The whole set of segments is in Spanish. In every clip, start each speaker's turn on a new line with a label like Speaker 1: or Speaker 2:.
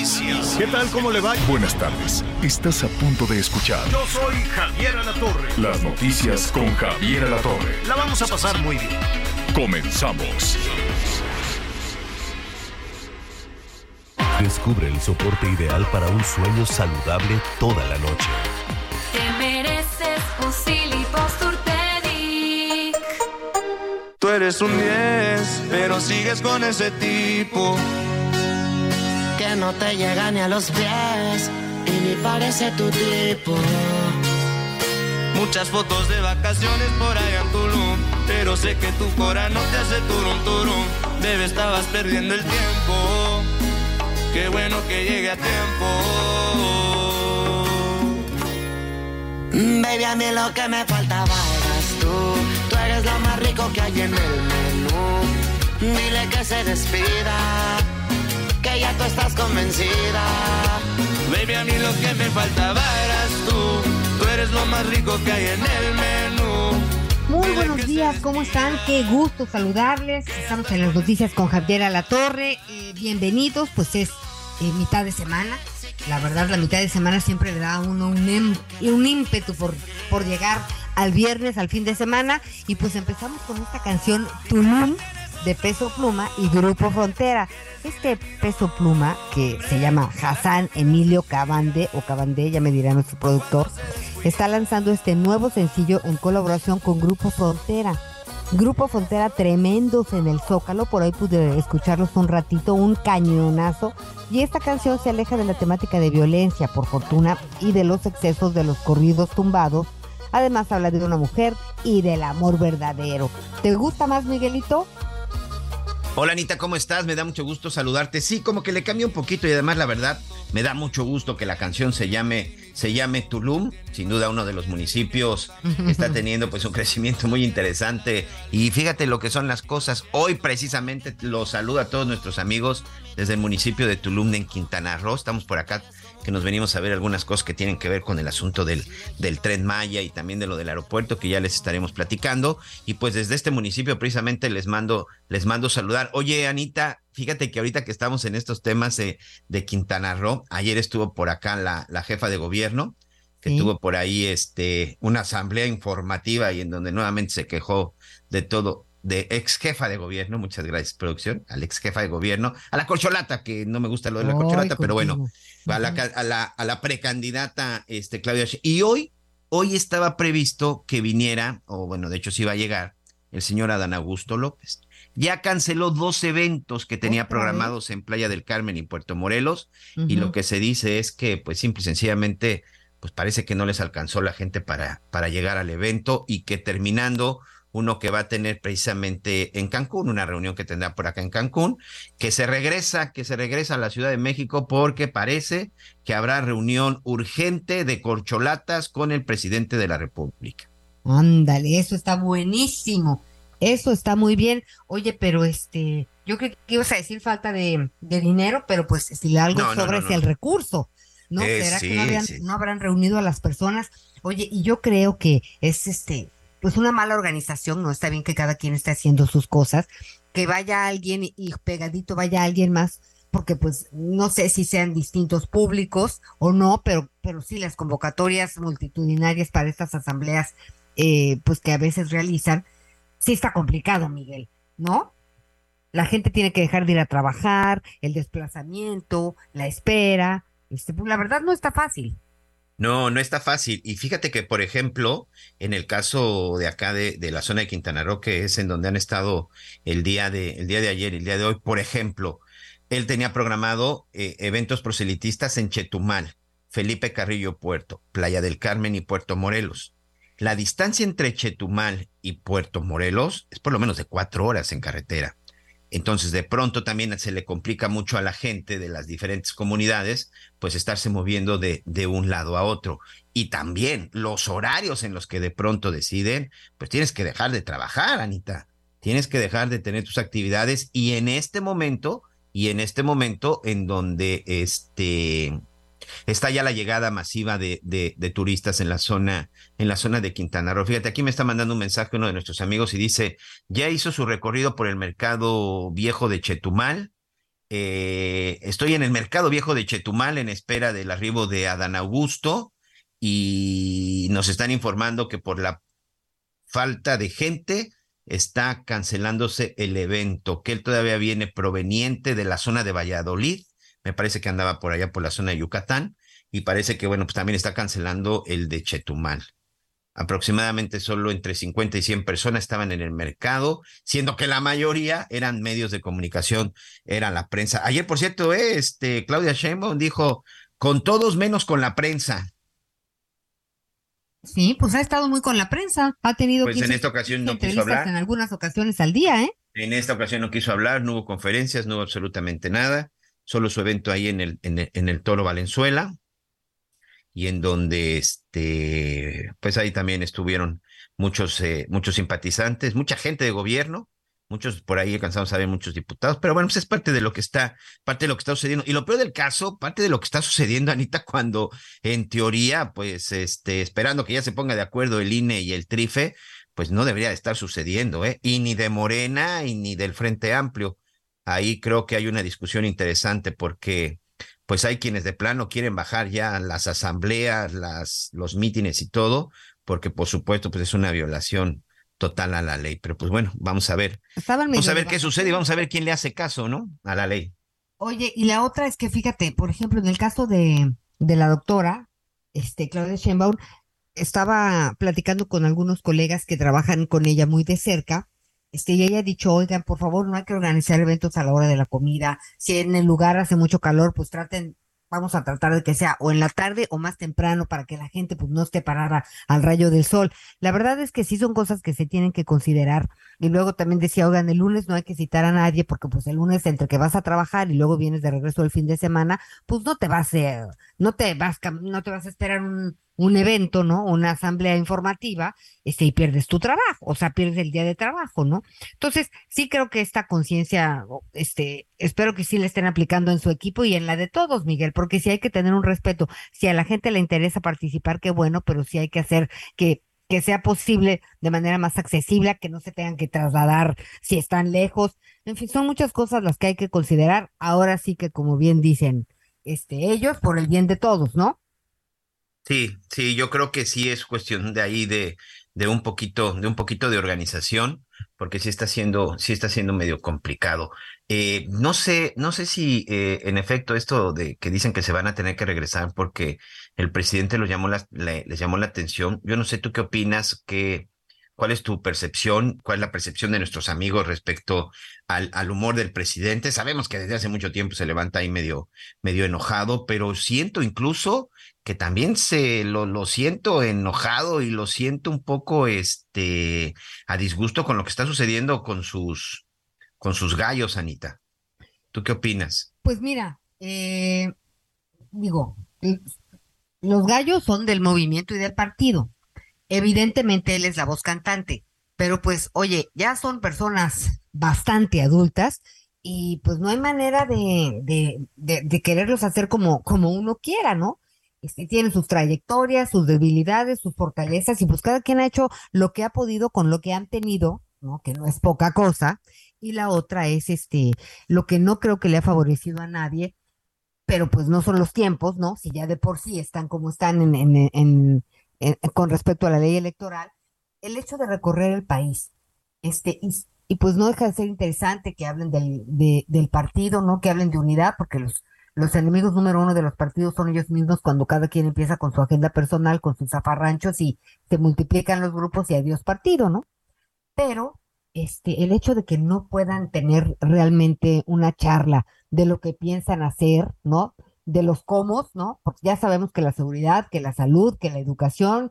Speaker 1: Noticias.
Speaker 2: ¿Qué tal? ¿Cómo le va?
Speaker 3: Buenas tardes. Estás a punto de escuchar
Speaker 2: Yo soy Javier Alatorre.
Speaker 3: las noticias con Javier Alatorre.
Speaker 2: La vamos a pasar muy bien.
Speaker 3: Comenzamos.
Speaker 4: Descubre el soporte ideal para un sueño saludable toda la noche.
Speaker 5: Te mereces un Silly Posturpedic.
Speaker 6: Tú eres un 10, pero sigues con ese tipo.
Speaker 7: Que no te llega ni a los pies y ni parece tu tipo.
Speaker 6: Muchas fotos de vacaciones por allá en Tulum. Pero sé que tu cora no te hace turum turum. Bebé, estabas perdiendo el tiempo. Qué bueno que llegue a tiempo.
Speaker 7: Baby, a mí lo que me faltaba eras tú. Tú eres lo más rico que hay en el menú. Dile que se despida, que ya tú estás convencida.
Speaker 6: Baby, a mí lo que me faltaba eras tú. Tú eres lo más rico que hay en el menú.
Speaker 8: Muy buenos días, ¿cómo están? Qué gusto saludarles. Estamos en las noticias con Javier Alatorre. Eh, bienvenidos, pues es eh, mitad de semana. La verdad, la mitad de semana siempre le da a uno un, em- un ímpetu por, por llegar al viernes, al fin de semana. Y pues empezamos con esta canción Tulum de Peso Pluma y Grupo Frontera. Este Peso Pluma, que se llama Hassan Emilio Cabande, o Cabande, ya me dirá nuestro productor, está lanzando este nuevo sencillo en colaboración con Grupo Frontera. Grupo Frontera tremendos en el Zócalo, por ahí pude escucharlos un ratito, un cañonazo. Y esta canción se aleja de la temática de violencia, por fortuna, y de los excesos de los corridos tumbados. Además habla de una mujer y del amor verdadero. ¿Te gusta más, Miguelito?
Speaker 1: Hola Anita, ¿cómo estás? Me da mucho gusto saludarte. Sí, como que le cambia un poquito y además la verdad me da mucho gusto que la canción se llame se llame Tulum, sin duda uno de los municipios que está teniendo pues un crecimiento muy interesante y fíjate lo que son las cosas. Hoy precisamente los saludo a todos nuestros amigos desde el municipio de Tulum en Quintana Roo. Estamos por acá que nos venimos a ver algunas cosas que tienen que ver con el asunto del, del tren Maya y también de lo del aeropuerto que ya les estaremos platicando. Y pues desde este municipio precisamente les mando, les mando saludar. Oye, Anita, fíjate que ahorita que estamos en estos temas de, de Quintana Roo, ayer estuvo por acá la, la jefa de gobierno, que
Speaker 8: Sí.
Speaker 1: tuvo por ahí este, una asamblea informativa y en donde nuevamente se quejó de todo de ex jefa de gobierno, muchas gracias producción, al ex jefa de gobierno, a la corcholata, que no me gusta lo de la
Speaker 8: Ay,
Speaker 1: corcholata, pero bueno, a la, a la, a la precandidata este, Claudia Sheinbaum. Y hoy, hoy estaba previsto que viniera, o bueno, de hecho sí iba a llegar, el señor Adán Augusto López. Ya canceló dos eventos que tenía
Speaker 8: ¿Otra
Speaker 1: programados en Playa del Carmen y Puerto Morelos, y lo que se dice es que, pues simple y sencillamente, pues parece que no les alcanzó la gente para, para llegar al evento y que terminando uno que va a tener precisamente en Cancún, una reunión que tendrá por acá en Cancún, que se regresa, que se regresa a la Ciudad de México porque parece que habrá reunión urgente de corcholatas con el presidente de la República.
Speaker 8: Ándale, eso está buenísimo. Eso está muy bien. Oye, pero este, yo creo que ibas a decir falta de, de dinero, pero pues si algo
Speaker 1: No,
Speaker 8: sobra
Speaker 1: no,
Speaker 8: es el recurso. ¿No?
Speaker 1: Eh,
Speaker 8: ¿Será que
Speaker 1: sí,
Speaker 8: habrían-
Speaker 1: sí.
Speaker 8: no habrán reunido a las personas? Oye, y yo creo que es este, pues una mala organización, ¿no? Está bien que cada quien esté haciendo sus cosas, que vaya alguien y- pegadito vaya alguien más, porque pues no sé si sean distintos públicos o no, pero, pero sí las convocatorias multitudinarias para estas asambleas, eh, pues que a veces realizan, sí está complicado, Miguel, ¿no? La gente tiene que dejar de ir a trabajar, el desplazamiento, la espera, este, pues la verdad no está fácil.
Speaker 1: No, no está fácil. Y fíjate que, por ejemplo, en el caso de acá de, de la zona de Quintana Roo, que es en donde han estado el día de, el día de ayer y el día de hoy, por ejemplo, él tenía programado eh, eventos proselitistas en Chetumal, Felipe Carrillo Puerto, Playa del Carmen y Puerto Morelos. La distancia entre Chetumal y Puerto Morelos es por lo menos de cuatro horas en carretera. Entonces, de pronto también se le complica mucho a la gente de las diferentes comunidades, pues estarse moviendo de, de un lado a otro. Y también los horarios en los que de pronto deciden, pues tienes que dejar de trabajar, Anita. Tienes que dejar de tener tus actividades y en este momento, y en este momento en donde este está ya la llegada masiva de, turistas en la zona, en la zona de Quintana Roo. Fíjate, aquí me está mandando un mensaje uno de nuestros amigos y dice, ya hizo su recorrido por el mercado viejo de Chetumal. Eh, estoy en el mercado viejo de Chetumal en espera del arribo de Adán Augusto y nos están informando que por la falta de gente está cancelándose el evento, que él todavía viene proveniente de la zona de Valladolid me parece que andaba por allá por la zona de Yucatán y parece que, bueno, pues también está cancelando el de Chetumal. Aproximadamente solo entre 50 y 100 personas estaban en el mercado, siendo que la mayoría eran medios de comunicación, era la prensa. Ayer, por cierto, eh, este, Claudia Sheinbaum dijo, con todos menos con la prensa.
Speaker 8: Sí, pues ha estado muy con la prensa, ha tenido
Speaker 1: pues en esta ocasión no quiso hablar.
Speaker 8: En algunas ocasiones al día, ¿eh?
Speaker 1: En esta ocasión no quiso hablar, no hubo conferencias, no hubo absolutamente nada solo su evento ahí en el, en el, en el Toro Valenzuela, y en donde este, pues ahí también estuvieron muchos, eh, muchos simpatizantes, mucha gente de gobierno, muchos por ahí alcanzamos a ver muchos diputados, pero bueno, pues es parte de lo que está, parte de lo que está sucediendo. Y lo peor del caso, parte de lo que está sucediendo, Anita, cuando en teoría, pues, este, esperando que ya se ponga de acuerdo el INE y el TRIFE, pues no debería de estar sucediendo, ¿eh? Y ni de Morena y ni del Frente Amplio ahí creo que hay una discusión interesante porque pues hay quienes de plano quieren bajar ya las asambleas, las, los mítines y todo, porque por supuesto pues es una violación total a la ley. Pero pues bueno, vamos a ver. Vamos a ver qué sucede y vamos a ver quién le hace caso, ¿no? A la ley.
Speaker 8: Oye, y la otra es que fíjate, por ejemplo, en el caso de, de la doctora, este, Claudia Sheinbaum, estaba platicando con algunos colegas que trabajan con ella muy de cerca este, y ella ha dicho, oigan, por favor, no hay que organizar eventos a la hora de la comida. Si en el lugar hace mucho calor, pues traten, vamos a tratar de que sea o en la tarde o más temprano para que la gente pues no esté parada al rayo del sol. La verdad es que sí son cosas que se tienen que considerar. Y luego también decía, oigan, el lunes no hay que citar a nadie porque pues el lunes entre que vas a trabajar y luego vienes de regreso el fin de semana, pues no te vas a, no te vas, no te vas a esperar un, un evento, ¿no? Una asamblea informativa, este, y pierdes tu trabajo, o sea, pierdes el día de trabajo, ¿no? Entonces, sí creo que esta conciencia, este, espero que sí la estén aplicando en su equipo y en la de todos, Miguel, porque sí hay que tener un respeto. Si a la gente le interesa participar, qué bueno, pero sí hay que hacer que que sea posible de manera más accesible, que no se tengan que trasladar si están lejos. En fin, son muchas cosas las que hay que considerar. Ahora sí que, como bien dicen, este, ellos por el bien de todos, ¿no?
Speaker 1: Sí, sí, yo creo que sí es cuestión de ahí de, de un poquito, de un poquito de organización, porque sí está siendo, sí está siendo medio complicado. Eh, no sé, no sé si eh, en efecto esto de que dicen que se van a tener que regresar porque el presidente llamó la, les llamó la atención. Yo no sé tú qué opinas, que, cuál es tu percepción, cuál es la percepción de nuestros amigos respecto al, al humor del presidente. Sabemos que desde hace mucho tiempo se levanta ahí medio, medio enojado, pero siento incluso que también se lo, lo siento enojado y lo siento un poco este a disgusto con lo que está sucediendo con sus con sus gallos, Anita. ¿Tú qué opinas?
Speaker 8: Pues mira, eh, digo, los gallos son del movimiento y del partido. Evidentemente él es la voz cantante, pero pues, oye, ya son personas bastante adultas y pues no hay manera de, quererlos hacer como, como uno quiera, ¿no? Este, tienen sus trayectorias, sus debilidades, sus fortalezas, y pues cada quien ha hecho lo que ha podido con lo que han tenido, ¿no? Que no es poca cosa. Y la otra es este, lo que no creo que le ha favorecido a nadie, pero pues no son los tiempos, ¿no? Si ya de por sí están como están en, en, en, con respecto a la ley electoral, el hecho de recorrer el país, este, y, y pues no deja de ser interesante que hablen del, de, del partido, ¿no? Que hablen de unidad, porque los, los enemigos número uno de los partidos son ellos mismos cuando cada quien empieza con su agenda personal, con sus zafarranchos y se multiplican los grupos y adiós partido, ¿no? Pero este, el hecho de que no puedan tener realmente una charla de lo que piensan hacer, ¿no? De los cómo, ¿no? Porque ya sabemos que la seguridad, que la salud, que la educación,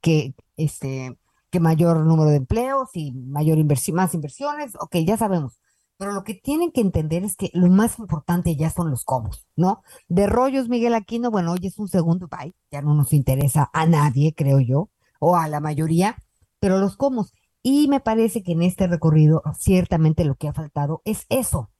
Speaker 8: que este, que mayor número de empleos y mayor inversión, más inversiones, ok, ya sabemos. Pero lo que tienen que entender es que lo más importante ya son los cómo, ¿no? De rollos, Miguel Aquino, bueno, hoy es un segundo, bye, ya no nos interesa a nadie, creo yo, o a la mayoría, pero los cómo. Y me parece que en este recorrido ciertamente lo que ha faltado es eso.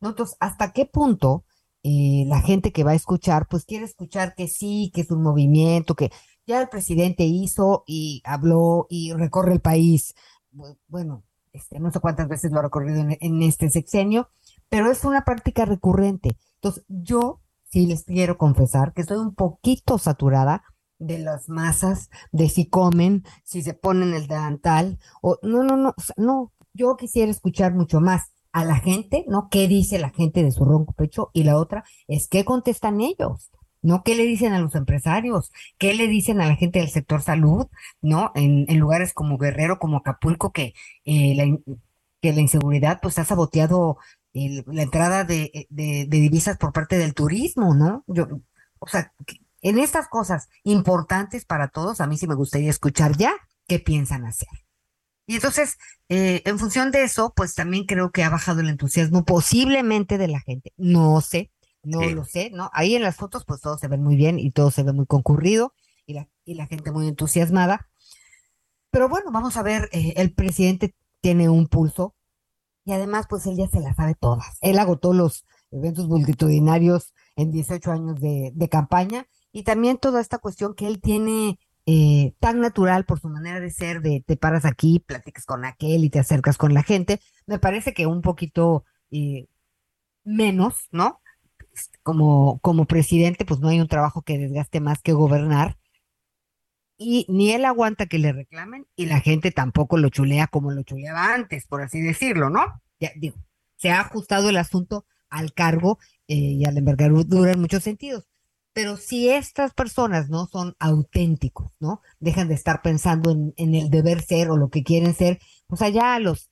Speaker 8: ¿no? Entonces, ¿hasta qué punto eh, la gente que va a escuchar, pues quiere escuchar que sí, que es un movimiento, que ya el presidente hizo y habló y recorre el país? Bu- Bueno, este, no sé cuántas veces lo ha recorrido en, en este sexenio, pero es una práctica recurrente. Entonces, yo sí les quiero confesar que estoy un poquito saturada de las masas, de si comen, si se ponen el delantal, o no, no, no, no, yo quisiera escuchar mucho más a la gente, ¿no? ¿Qué dice la gente de su ronco pecho? Y la otra es qué contestan ellos, ¿no? ¿Qué le dicen a los empresarios? ¿Qué le dicen a la gente del sector salud, ¿no? En, lugares como Guerrero, como Acapulco, que, eh, la, que la inseguridad pues ha saboteado el- la entrada de, de, de divisas por parte del turismo, ¿no? Yo, o sea, en estas cosas importantes para todos, a mí sí me gustaría escuchar ya qué piensan hacer. Y entonces, eh, en función de eso, pues también creo que ha bajado el entusiasmo posiblemente de la gente. No sé, no
Speaker 1: Sí.
Speaker 8: lo sé, ¿no? Ahí en las fotos, pues todo se ve muy bien y todo se ve muy concurrido y la, y la gente muy entusiasmada. Pero bueno, vamos a ver, eh, el presidente tiene un pulso y además, pues él ya se las sabe todas. Él agotó los eventos multitudinarios en 18 años de, de campaña y también toda esta cuestión que él tiene eh, tan natural por su manera de ser, de te paras aquí, platicas con aquel y te acercas con la gente, me parece que un poquito eh, menos, ¿no? Este, Como, como presidente, pues no hay un trabajo que desgaste más que gobernar y ni él aguanta que le reclamen y la gente tampoco lo chulea como lo chuleaba antes, por así decirlo, ¿no? Ya digo, se ha ajustado el asunto al cargo eh, y a la envergadura en muchos sentidos. Pero si estas personas no son auténticos, ¿no? Dejan de estar pensando en, en el deber ser o lo que quieren ser, pues allá a los,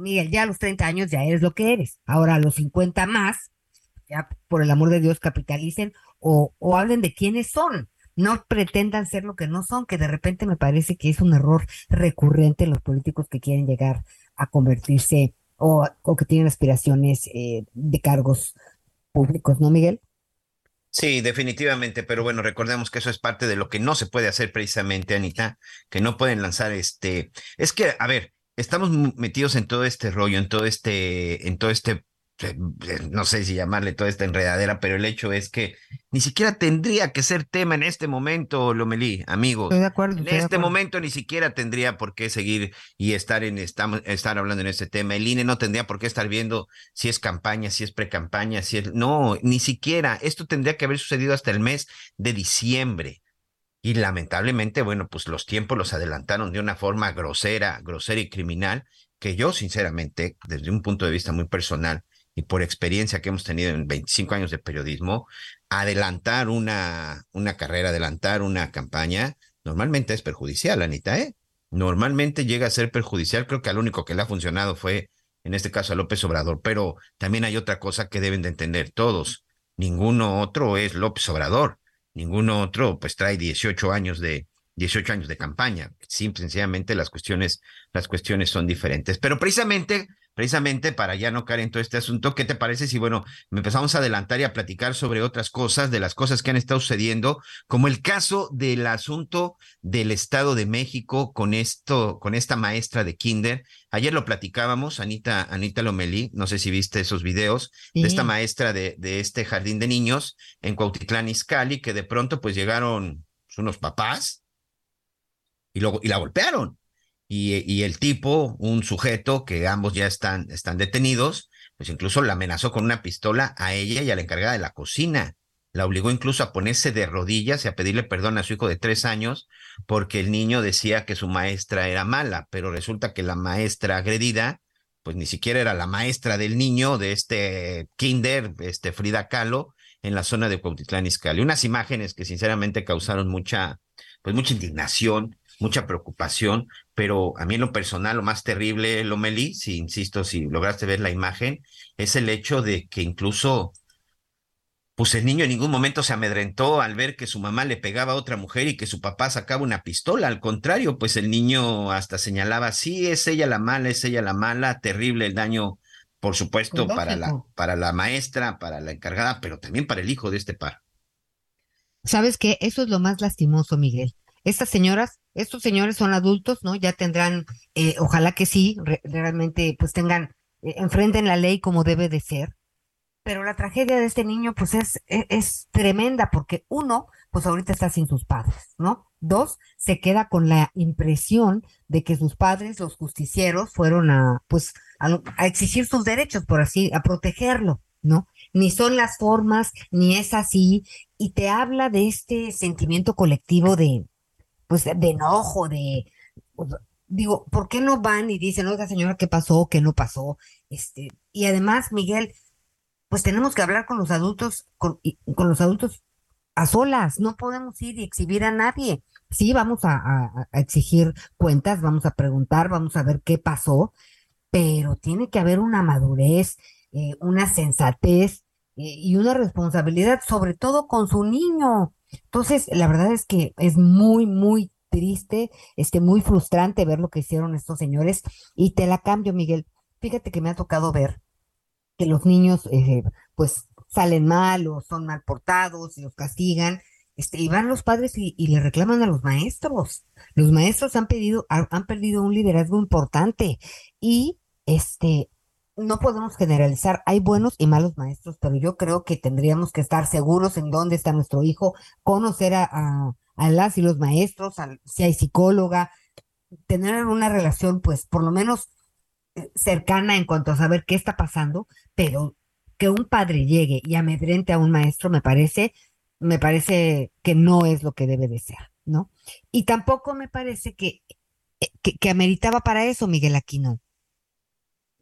Speaker 8: Miguel, ya a los 30 años ya eres lo que eres. Ahora a los 50 más, ya por el amor de Dios capitalicen o, o hablen de quiénes son. No pretendan ser lo que no son, que de repente me parece que es un error recurrente en los políticos que quieren llegar a convertirse o, o que tienen aspiraciones eh, de cargos públicos, ¿no, Miguel?
Speaker 1: Sí, definitivamente, pero bueno, recordemos que eso es parte de lo que no se puede hacer precisamente, Anita, que no pueden lanzar este, es que, a ver, estamos metidos en todo este rollo, en todo este, en todo este, no sé si llamarle toda esta enredadera, pero el hecho es que ni siquiera tendría que ser tema en este momento, Lomelí, amigos.
Speaker 8: Estoy de acuerdo.
Speaker 1: En este
Speaker 8: acuerdo.
Speaker 1: momento ni siquiera tendría por qué seguir y estar en estamos estar hablando en este tema. El INE no tendría por qué estar viendo si es campaña, si es pre-campaña, si es no, ni siquiera. Esto tendría que haber sucedido hasta el mes de diciembre. Y lamentablemente, bueno, pues los tiempos los adelantaron de una forma grosera, grosera y criminal, que yo sinceramente, desde un punto de vista muy personal y por experiencia que hemos tenido en 25 años de periodismo, adelantar una, una carrera, adelantar una campaña, normalmente es perjudicial, Anita, ¿eh? Normalmente llega a ser perjudicial. Creo que al único que le ha funcionado fue, en este caso, a López Obrador. Pero también hay otra cosa que deben de entender todos. Ninguno otro es López Obrador. Ninguno otro, pues, trae 18 años de, 18 años de campaña. Simple, sencillamente las cuestiones, las cuestiones son diferentes. Pero precisamente, precisamente para ya no caer en todo este asunto, ¿qué te parece si, bueno, empezamos a adelantar y a platicar sobre otras cosas, de las cosas que han estado sucediendo, como el caso del asunto del Estado de México con esto, con esta maestra de kinder. Ayer lo platicábamos, Anita, Anita Lomelí, no sé si viste esos videos de esta maestra de, de este jardín de niños en Cuautitlán Izcalli, que de pronto pues llegaron pues, unos papás y, luego, y la golpearon. Y, el tipo, un sujeto que ambos ya están, están detenidos, pues incluso la amenazó con una pistola a ella y a la encargada de la cocina. La obligó incluso a ponerse de rodillas y a pedirle perdón a su hijo de tres años porque el niño decía que su maestra era mala, pero resulta que la maestra agredida, pues ni siquiera era la maestra del niño de este kinder, este Frida Kahlo, en la zona de Cuautitlán Izcalli. Unas imágenes que sinceramente causaron mucha, pues mucha indignación, mucha preocupación, pero a mí en lo personal lo más terrible, Lomeli, si insisto, si lograste ver la imagen, es el hecho de que incluso, pues el niño en ningún momento se amedrentó al ver que su mamá le pegaba a otra mujer y que su papá sacaba una pistola. Al contrario, pues el niño hasta señalaba, sí, es ella la mala, es ella la mala, terrible el daño por supuesto,
Speaker 8: Pues
Speaker 1: para la, para la maestra, para la encargada, pero también para el hijo de este par.
Speaker 8: ¿Sabes qué? Eso es lo más lastimoso, Miguel. Estas señoras, estos señores son adultos, ¿no? Ya tendrán, eh, ojalá que sí, re- realmente pues tengan, eh, enfrenten la ley como debe de ser. Pero la tragedia de este niño pues es, es, es tremenda porque uno, pues ahorita está sin sus padres, ¿no? Dos, se queda con la impresión de que sus padres, los justicieros, fueron a, pues, a exigir sus derechos, por así, a protegerlo, ¿no? Ni son las formas, ni es así, y te habla de este sentimiento colectivo de, pues, de enojo, de, pues, digo, ¿por qué no van y dicen, oiga señora, qué pasó, qué no pasó? Este, y además, Miguel, pues tenemos que hablar con los adultos, con, con los adultos a solas, no podemos ir y exhibir a nadie. Sí, vamos a exigir cuentas, vamos a preguntar, vamos a ver qué pasó, pero tiene que haber una madurez, eh, una sensatez eh, y una responsabilidad, sobre todo con su niño. Entonces, la verdad es que es muy, muy triste, este, muy frustrante ver lo que hicieron estos señores. Y te la cambio, Miguel. Fíjate que me ha tocado ver que los niños, eh, pues, salen mal o son mal portados y los castigan. Este, y van los padres y, y le reclaman a los maestros. Los maestros han pedido, han, perdido un liderazgo importante y este, no podemos generalizar. Hay buenos y malos maestros, pero yo creo que tendríamos que estar seguros en dónde está nuestro hijo, conocer a, a, a las y los maestros, al- si hay psicóloga, tener una relación, pues, por lo menos eh, cercana en cuanto a saber qué está pasando, pero que un padre llegue y amedrente a un maestro me parece, me parece que no es lo que debe de ser, ¿no? Y tampoco me parece que, eh, que, que ameritaba para eso, Miguel Aquino.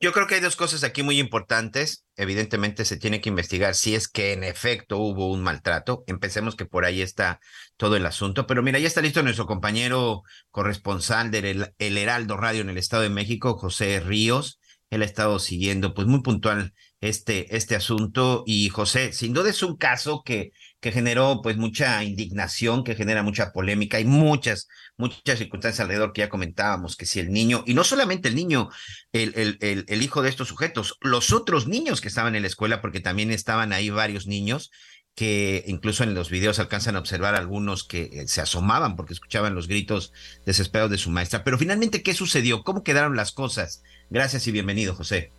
Speaker 1: Yo creo que hay dos cosas aquí muy importantes. Evidentemente se tiene que investigar si es que en efecto hubo un maltrato. Empecemos que por ahí está todo el asunto. Pero mira, ya está listo nuestro compañero corresponsal del El- Heraldo Radio en el Estado de México, José Ríos. Él ha estado siguiendo pues muy puntual este, este asunto. Y José, sin duda es un caso que, que generó pues mucha indignación, que genera mucha polémica y muchas, muchas circunstancias alrededor que ya comentábamos, que si el niño, y no solamente el niño, el, el, el, el hijo de estos sujetos, los otros niños que estaban en la escuela, porque también estaban ahí varios niños que incluso en los videos alcanzan a observar algunos que eh, se asomaban porque escuchaban los gritos desesperados de su maestra. Pero finalmente, ¿qué sucedió? ¿Cómo quedaron las cosas? Gracias y bienvenido, José.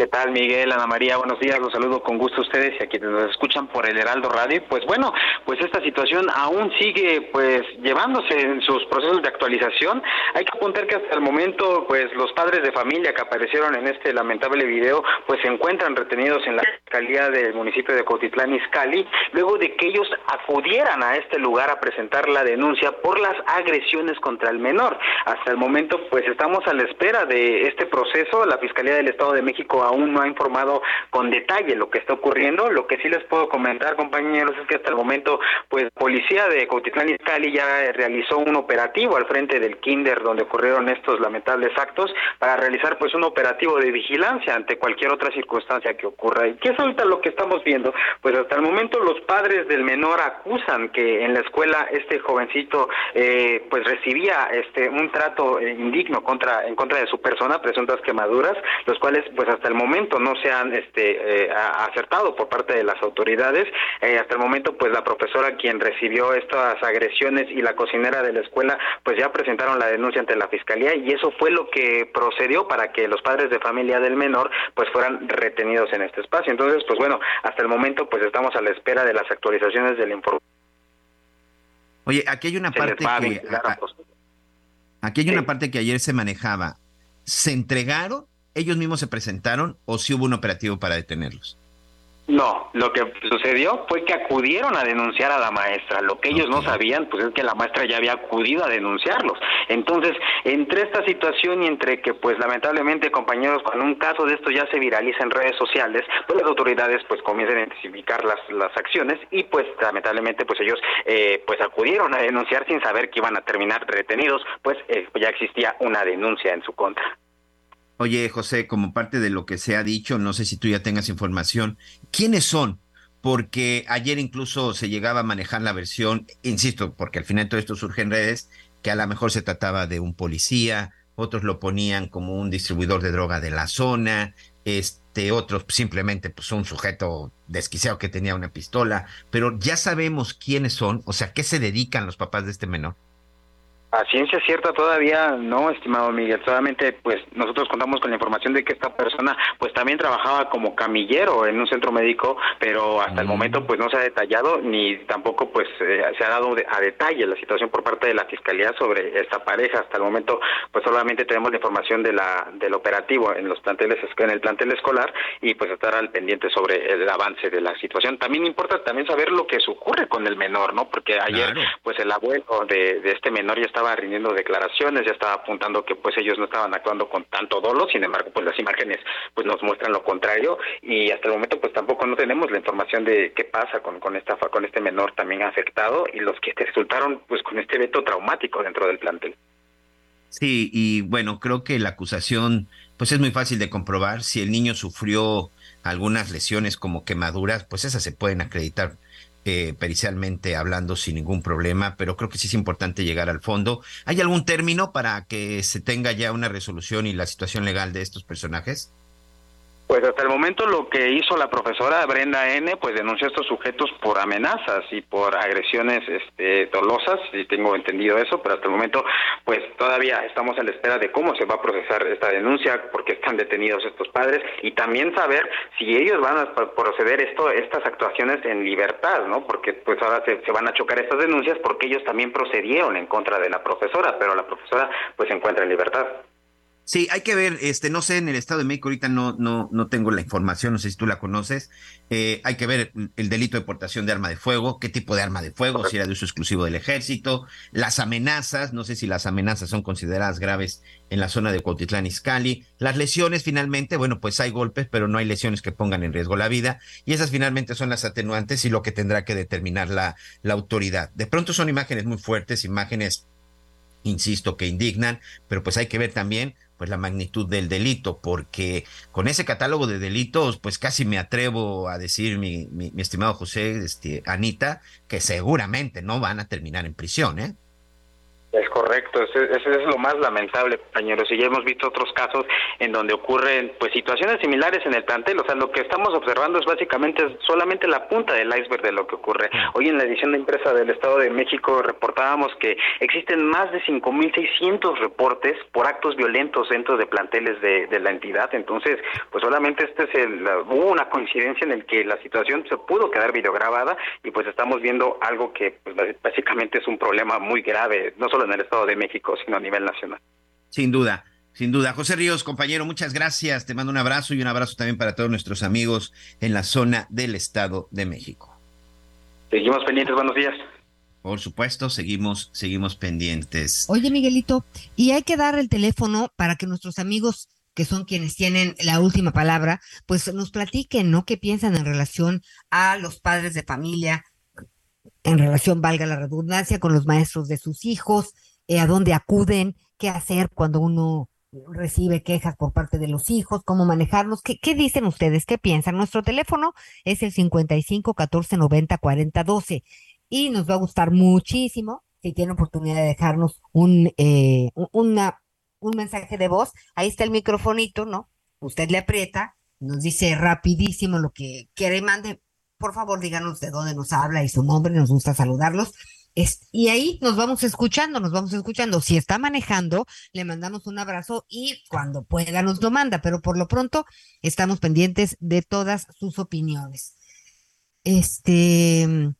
Speaker 9: ¿Qué tal, Miguel, Ana María? Buenos días, los saludo con gusto a ustedes y a quienes nos escuchan por el Heraldo Radio. Pues bueno, pues esta situación aún sigue pues llevándose en sus procesos de actualización. Hay que apuntar que hasta el momento pues los padres de familia que aparecieron en este lamentable video pues se encuentran retenidos en la fiscalía del municipio de Cotitlán Izcalli luego de que ellos acudieran a este lugar a presentar la denuncia por las agresiones contra el menor. Hasta el momento pues estamos a la espera de este proceso. La Fiscalía del Estado de México aún no ha informado con detalle lo que está ocurriendo. Lo que sí les puedo comentar, compañeros, es que hasta el momento, pues, policía de Cuautitlán Izcalli ya realizó un operativo al frente del kinder donde ocurrieron estos lamentables actos para realizar, pues, un operativo de vigilancia ante cualquier otra circunstancia que ocurra. ¿Y qué es ahorita lo que estamos viendo? Pues, hasta el momento los padres del menor acusan que en la escuela este jovencito, eh, pues, recibía este un trato eh, indigno contra en contra de su persona, presuntas quemaduras, los cuales, pues, hasta el momento no se han este, eh, acertado por parte de las autoridades. Eh, hasta el momento, pues la profesora quien recibió estas agresiones y la cocinera de la escuela, pues ya presentaron la denuncia ante la fiscalía y eso fue lo que procedió para que los padres de familia del menor, pues fueran retenidos en este espacio. Entonces, pues bueno, hasta el momento, pues estamos a la espera de las actualizaciones del informe.
Speaker 1: Oye, aquí hay una
Speaker 9: Se
Speaker 1: parte
Speaker 9: a
Speaker 1: que
Speaker 9: a
Speaker 1: aquí hay una parte que ayer se manejaba. ¿Se entregaron? ¿Ellos mismos se presentaron o si hubo un operativo para detenerlos?
Speaker 9: No, lo que sucedió fue que acudieron a denunciar a la maestra. Lo que ellos no sabían, pues es que la maestra ya había acudido a denunciarlos. Entonces, entre esta situación y entre que, pues lamentablemente, compañeros, cuando un caso de esto ya se viraliza en redes sociales, pues las autoridades, pues comienzan a identificar las, las acciones y, pues lamentablemente, pues ellos, eh, pues acudieron a denunciar sin saber que iban a terminar retenidos, pues eh, ya existía una denuncia en su contra.
Speaker 1: Oye, José, como parte de lo que se ha dicho, no sé si tú ya tengas información, ¿quiénes son? Porque ayer incluso se llegaba a manejar la versión, insisto, porque al final todo esto surge en redes, que a lo mejor se trataba de un policía, otros lo ponían como un distribuidor de droga de la zona, este otro simplemente pues un sujeto desquiciado que tenía una pistola, pero ya sabemos quiénes son, o sea, qué se dedican los papás de este menor.
Speaker 9: A ciencia cierta todavía no, estimado Miguel. Solamente, pues, nosotros contamos con la información de que esta persona, pues, también trabajaba como camillero en un centro médico, pero hasta el
Speaker 1: Mm.
Speaker 9: momento, pues, no se ha detallado ni tampoco, pues, eh, se ha dado a detalle la situación por parte de la fiscalía sobre esta pareja. Hasta el momento, pues, solamente tenemos la información de la del operativo en los planteles, en el plantel escolar y, pues, estar al pendiente sobre el avance de la situación. También importa también saber lo que ocurre con el menor, ¿no? Porque ayer,
Speaker 1: Claro.
Speaker 9: pues, el abuelo de, de este menor ya estaba rindiendo declaraciones, ya estaba apuntando que pues ellos no estaban actuando con tanto dolo, sin embargo pues las imágenes pues nos muestran lo contrario y hasta el momento pues tampoco no tenemos la información de qué pasa con, con esta con este menor también afectado y los que resultaron pues con este veto traumático dentro del plantel.
Speaker 1: Sí, y bueno, creo que la acusación, pues es muy fácil de comprobar. Si el niño sufrió algunas lesiones como quemaduras, pues esas se pueden acreditar eh, pericialmente hablando sin ningún problema, pero creo que sí es importante llegar al fondo. ¿Hay algún término para que se tenga ya una resolución y la situación legal de estos personajes?
Speaker 9: Pues hasta el momento lo que hizo la profesora Brenda N, pues denunció a estos sujetos por amenazas y por agresiones este, dolosas, si tengo entendido eso, pero hasta el momento pues todavía estamos a la espera de cómo se va a procesar esta denuncia, porque están detenidos estos padres y también saber si ellos van a pro- proceder esto, estas actuaciones en libertad, ¿no? Porque pues ahora se, se van a chocar estas denuncias porque ellos también procedieron en contra de la profesora, pero la profesora pues se encuentra en libertad.
Speaker 1: Sí, hay que ver, este, no sé, en el Estado de México ahorita no, no, no tengo la información, no sé si tú la conoces. Eh, hay que ver el delito de portación de arma de fuego, qué tipo de arma de fuego, si era de uso exclusivo del ejército, las amenazas, no sé si las amenazas son consideradas graves en la zona de Cuautitlán Izcalli, las lesiones finalmente, bueno, pues hay golpes, pero no hay lesiones que pongan en riesgo la vida, y esas finalmente son las atenuantes y lo que tendrá que determinar la, la autoridad. De pronto son imágenes muy fuertes, imágenes insisto, que indignan, pero pues hay que ver también pues la magnitud del delito, porque con ese catálogo de delitos, pues casi me atrevo a decir, mi, mi, mi estimado José, este, Anita, que seguramente no van a terminar en prisión, ¿eh?
Speaker 9: Es correcto, ese es lo más lamentable, compañeros. Y ya hemos visto otros casos en donde ocurren pues situaciones similares en el plantel. O sea, lo que estamos observando es básicamente solamente la punta del iceberg de lo que ocurre. Hoy en la edición de impresa del Estado de México reportábamos que existen más de 5.600 reportes por actos violentos dentro de planteles de, de la entidad. Entonces, pues solamente este es el, hubo una coincidencia en el que la situación se pudo quedar videograbada y pues estamos viendo algo que pues, básicamente es un problema muy grave, no solo en el Estado de México, sino a nivel nacional.
Speaker 1: Sin duda, sin duda. José Ríos, compañero, muchas gracias. Te mando un abrazo y un abrazo también para todos nuestros amigos en la zona del Estado de México.
Speaker 9: Seguimos pendientes, buenos días.
Speaker 1: Por supuesto, seguimos, seguimos pendientes.
Speaker 8: Oye, Miguelito, y hay que dar el teléfono para que nuestros amigos que son quienes tienen la última palabra, pues nos platiquen, ¿no? ¿Qué piensan en relación a los padres de familia, en relación, valga la redundancia, con los maestros de sus hijos, eh, a dónde acuden, qué hacer cuando uno recibe quejas por parte de los hijos, cómo manejarlos. ¿Qué, qué dicen ustedes? ¿Qué piensan? Nuestro teléfono es el 55 14 90 40 12 y nos va a gustar muchísimo si tienen oportunidad de dejarnos un, eh, una, un mensaje de voz. Ahí está el microfonito, ¿no? Usted le aprieta, nos dice rapidísimo lo que quiere mande. Por favor, díganos de dónde nos habla y su nombre, nos gusta saludarlos. Y ahí nos vamos escuchando, nos vamos escuchando. Si está manejando, le mandamos un abrazo y cuando pueda nos lo manda, pero por lo pronto estamos pendientes de todas sus opiniones. Este,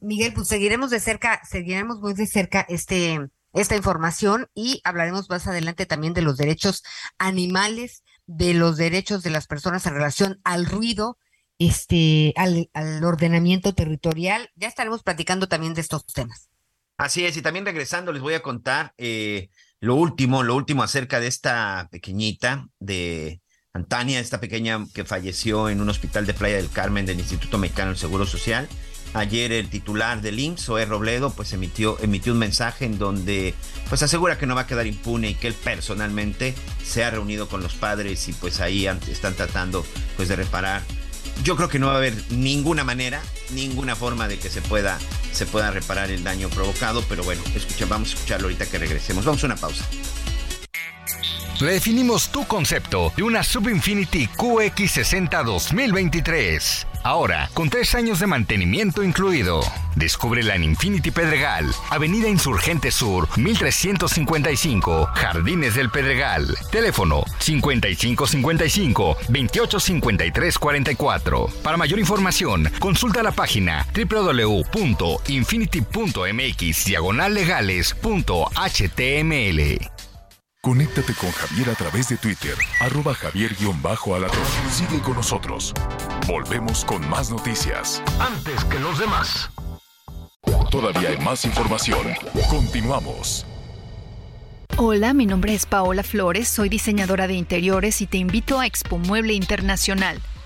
Speaker 8: Miguel, pues seguiremos de cerca, seguiremos muy de cerca este, esta información y hablaremos más adelante también de los derechos animales, de los derechos de las personas en relación al ruido, este, al, al ordenamiento territorial. Ya estaremos platicando también de estos temas.
Speaker 1: Así es, y también regresando les voy a contar eh, lo último, lo último acerca de esta pequeñita de Antania, esta pequeña que falleció en un hospital de Playa del Carmen del Instituto Mexicano del Seguro Social. Ayer el titular del IMSS, Zoé Robledo, pues emitió, emitió un mensaje en donde pues asegura que no va a quedar impune y que él personalmente se ha reunido con los padres y pues ahí están tratando pues de reparar. Yo creo que no va a haber ninguna manera, ninguna forma de que se pueda, se pueda reparar el daño provocado, pero bueno, escucha, vamos a escucharlo ahorita que regresemos. Vamos a una pausa.
Speaker 10: redefinimos tu concepto de una Subinfinity QX60 2023. Ahora, con tres años de mantenimiento incluido. Descúbrela en Infinity Pedregal, Avenida Insurgente Sur, 1355, Jardines del Pedregal. Teléfono 5555-285344. Para mayor información, consulta la página www.infinity.mx diagonal legales.html.
Speaker 3: Conéctate con Javier a través de Twitter, arroba javier-alatorre. Sigue con nosotros. Volvemos con más noticias.
Speaker 2: Antes que los demás.
Speaker 3: Todavía hay más información. Continuamos.
Speaker 11: Hola, mi nombre es Paola Flores, soy diseñadora de interiores y te invito a Expo Mueble Internacional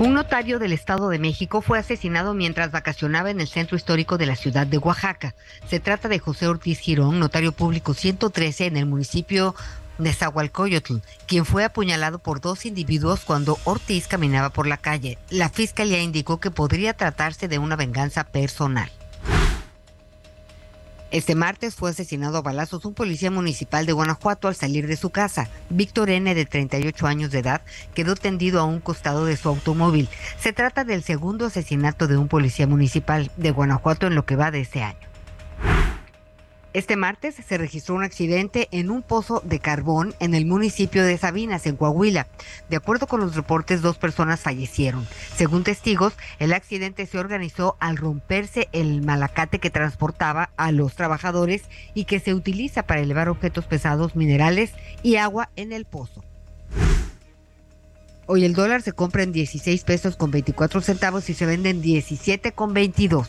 Speaker 8: Un notario del Estado de México fue asesinado mientras vacacionaba en el centro histórico de la ciudad de Oaxaca. Se trata de José Ortiz Girón, notario público 113 en el municipio de Zahualcoyotl, quien fue apuñalado por dos individuos cuando Ortiz caminaba por la calle. La fiscalía indicó que podría tratarse de una venganza personal. Este martes fue asesinado a balazos un policía municipal de Guanajuato al salir de su casa. Víctor N., de 38 años de edad, quedó tendido a un costado de su automóvil. Se trata del segundo asesinato de un policía municipal de Guanajuato en lo que va de este año. Este martes se registró un accidente en un pozo de carbón en el municipio de Sabinas, en Coahuila. De acuerdo con los reportes, dos personas fallecieron. Según testigos, el accidente se organizó al romperse el malacate que transportaba a los trabajadores y que se utiliza para elevar objetos pesados, minerales y agua en el pozo. Hoy el dólar se compra en 16 pesos con 24 centavos y se vende en 17 con 22.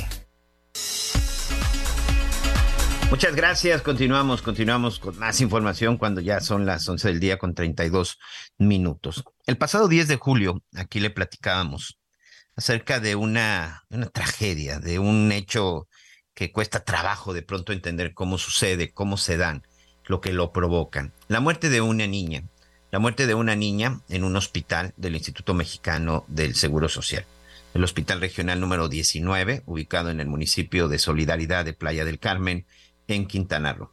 Speaker 1: Muchas gracias. Continuamos, continuamos con más información cuando ya son las 11 del día con 32 minutos. El pasado 10 de julio, aquí le platicábamos acerca de una, una tragedia, de un hecho que cuesta trabajo de pronto entender cómo sucede, cómo se dan, lo que lo provocan. La muerte de una niña, la muerte de una niña en un hospital del Instituto Mexicano del Seguro Social el Hospital Regional número 19, ubicado en el municipio de Solidaridad de Playa del Carmen, en Quintana Roo.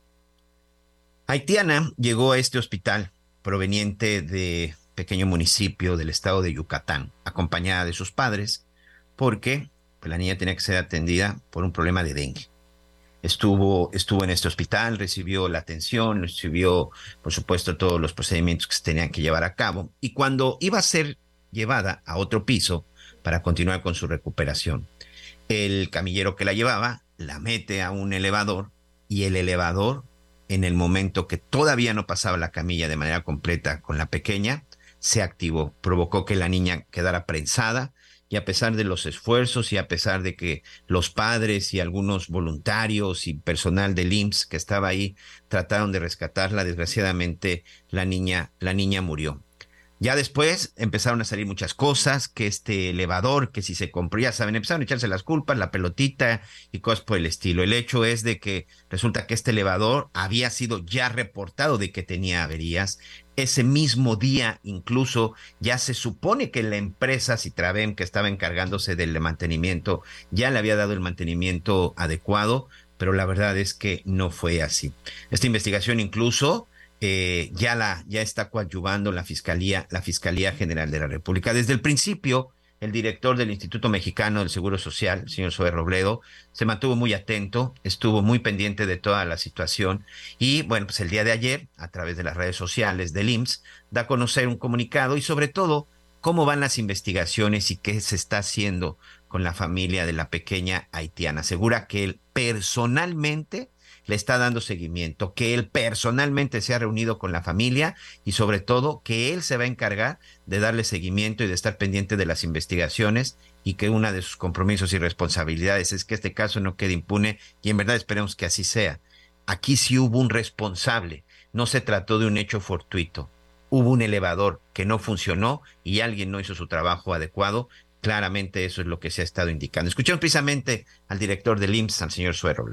Speaker 1: Haitiana llegó a este hospital proveniente de pequeño municipio del estado de Yucatán, acompañada de sus padres, porque pues, la niña tenía que ser atendida por un problema de dengue. Estuvo, estuvo en este hospital, recibió la atención, recibió, por supuesto, todos los procedimientos que se tenían que llevar a cabo. Y cuando iba a ser llevada a otro piso para continuar con su recuperación, el camillero que la llevaba la mete a un elevador y el elevador, en el momento que todavía no pasaba la camilla de manera completa con la pequeña, se activó, provocó que la niña quedara prensada y a pesar de los esfuerzos y a pesar de que los padres y algunos voluntarios y personal del IMSS que estaba ahí trataron de rescatarla, desgraciadamente la niña, la niña murió. Ya después empezaron a salir muchas cosas, que este elevador, que si se compró, ya saben, empezaron a echarse las culpas, la pelotita y cosas por el estilo. El hecho es de que resulta que este elevador había sido ya reportado de que tenía averías. Ese mismo día incluso ya se supone que la empresa Citraven que estaba encargándose del mantenimiento ya le había dado el mantenimiento adecuado, pero la verdad es que no fue así. Esta investigación incluso eh, ya, la, ya está coadyuvando la Fiscalía, la Fiscalía General de la República. Desde el principio, el director del Instituto Mexicano del Seguro Social, el señor Zoe Robledo, se mantuvo muy atento, estuvo muy pendiente de toda la situación y bueno, pues el día de ayer, a través de las redes sociales del IMSS, da a conocer un comunicado y sobre todo cómo van las investigaciones y qué se está haciendo con la familia de la pequeña haitiana. Asegura que él personalmente le está dando seguimiento, que él personalmente se ha reunido con la familia y sobre todo que él se va a encargar de darle seguimiento y de estar pendiente de las investigaciones y que una de sus compromisos y responsabilidades es que este caso no quede impune y en verdad esperemos que así sea. Aquí sí hubo un responsable, no se trató de un hecho fortuito. Hubo un elevador que no funcionó y alguien no hizo su trabajo adecuado. Claramente eso es lo que se ha estado indicando. Escuchamos precisamente al director del IMSS, al señor Suero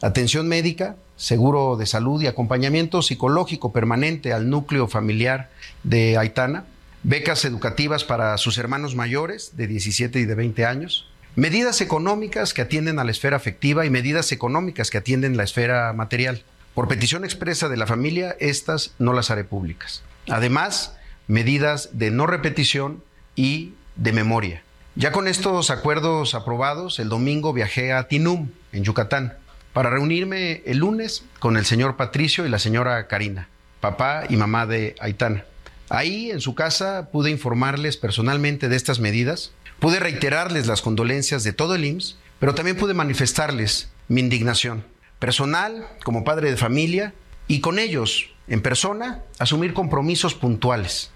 Speaker 12: atención médica, seguro de salud y acompañamiento psicológico permanente al núcleo familiar de Aitana, becas educativas para sus hermanos mayores de 17 y de 20 años, medidas económicas que atienden a la esfera afectiva y medidas económicas que atienden la esfera material. Por petición expresa de la familia, estas no las haré públicas. Además, medidas de no repetición y de memoria. Ya con estos acuerdos aprobados, el domingo viajé a Tinum, en Yucatán para reunirme el lunes con el señor Patricio y la señora Karina, papá y mamá de Aitana. Ahí, en su casa, pude informarles personalmente de estas medidas, pude reiterarles las condolencias de todo el IMSS, pero también pude manifestarles mi indignación personal, como padre de familia, y con ellos, en persona, asumir compromisos puntuales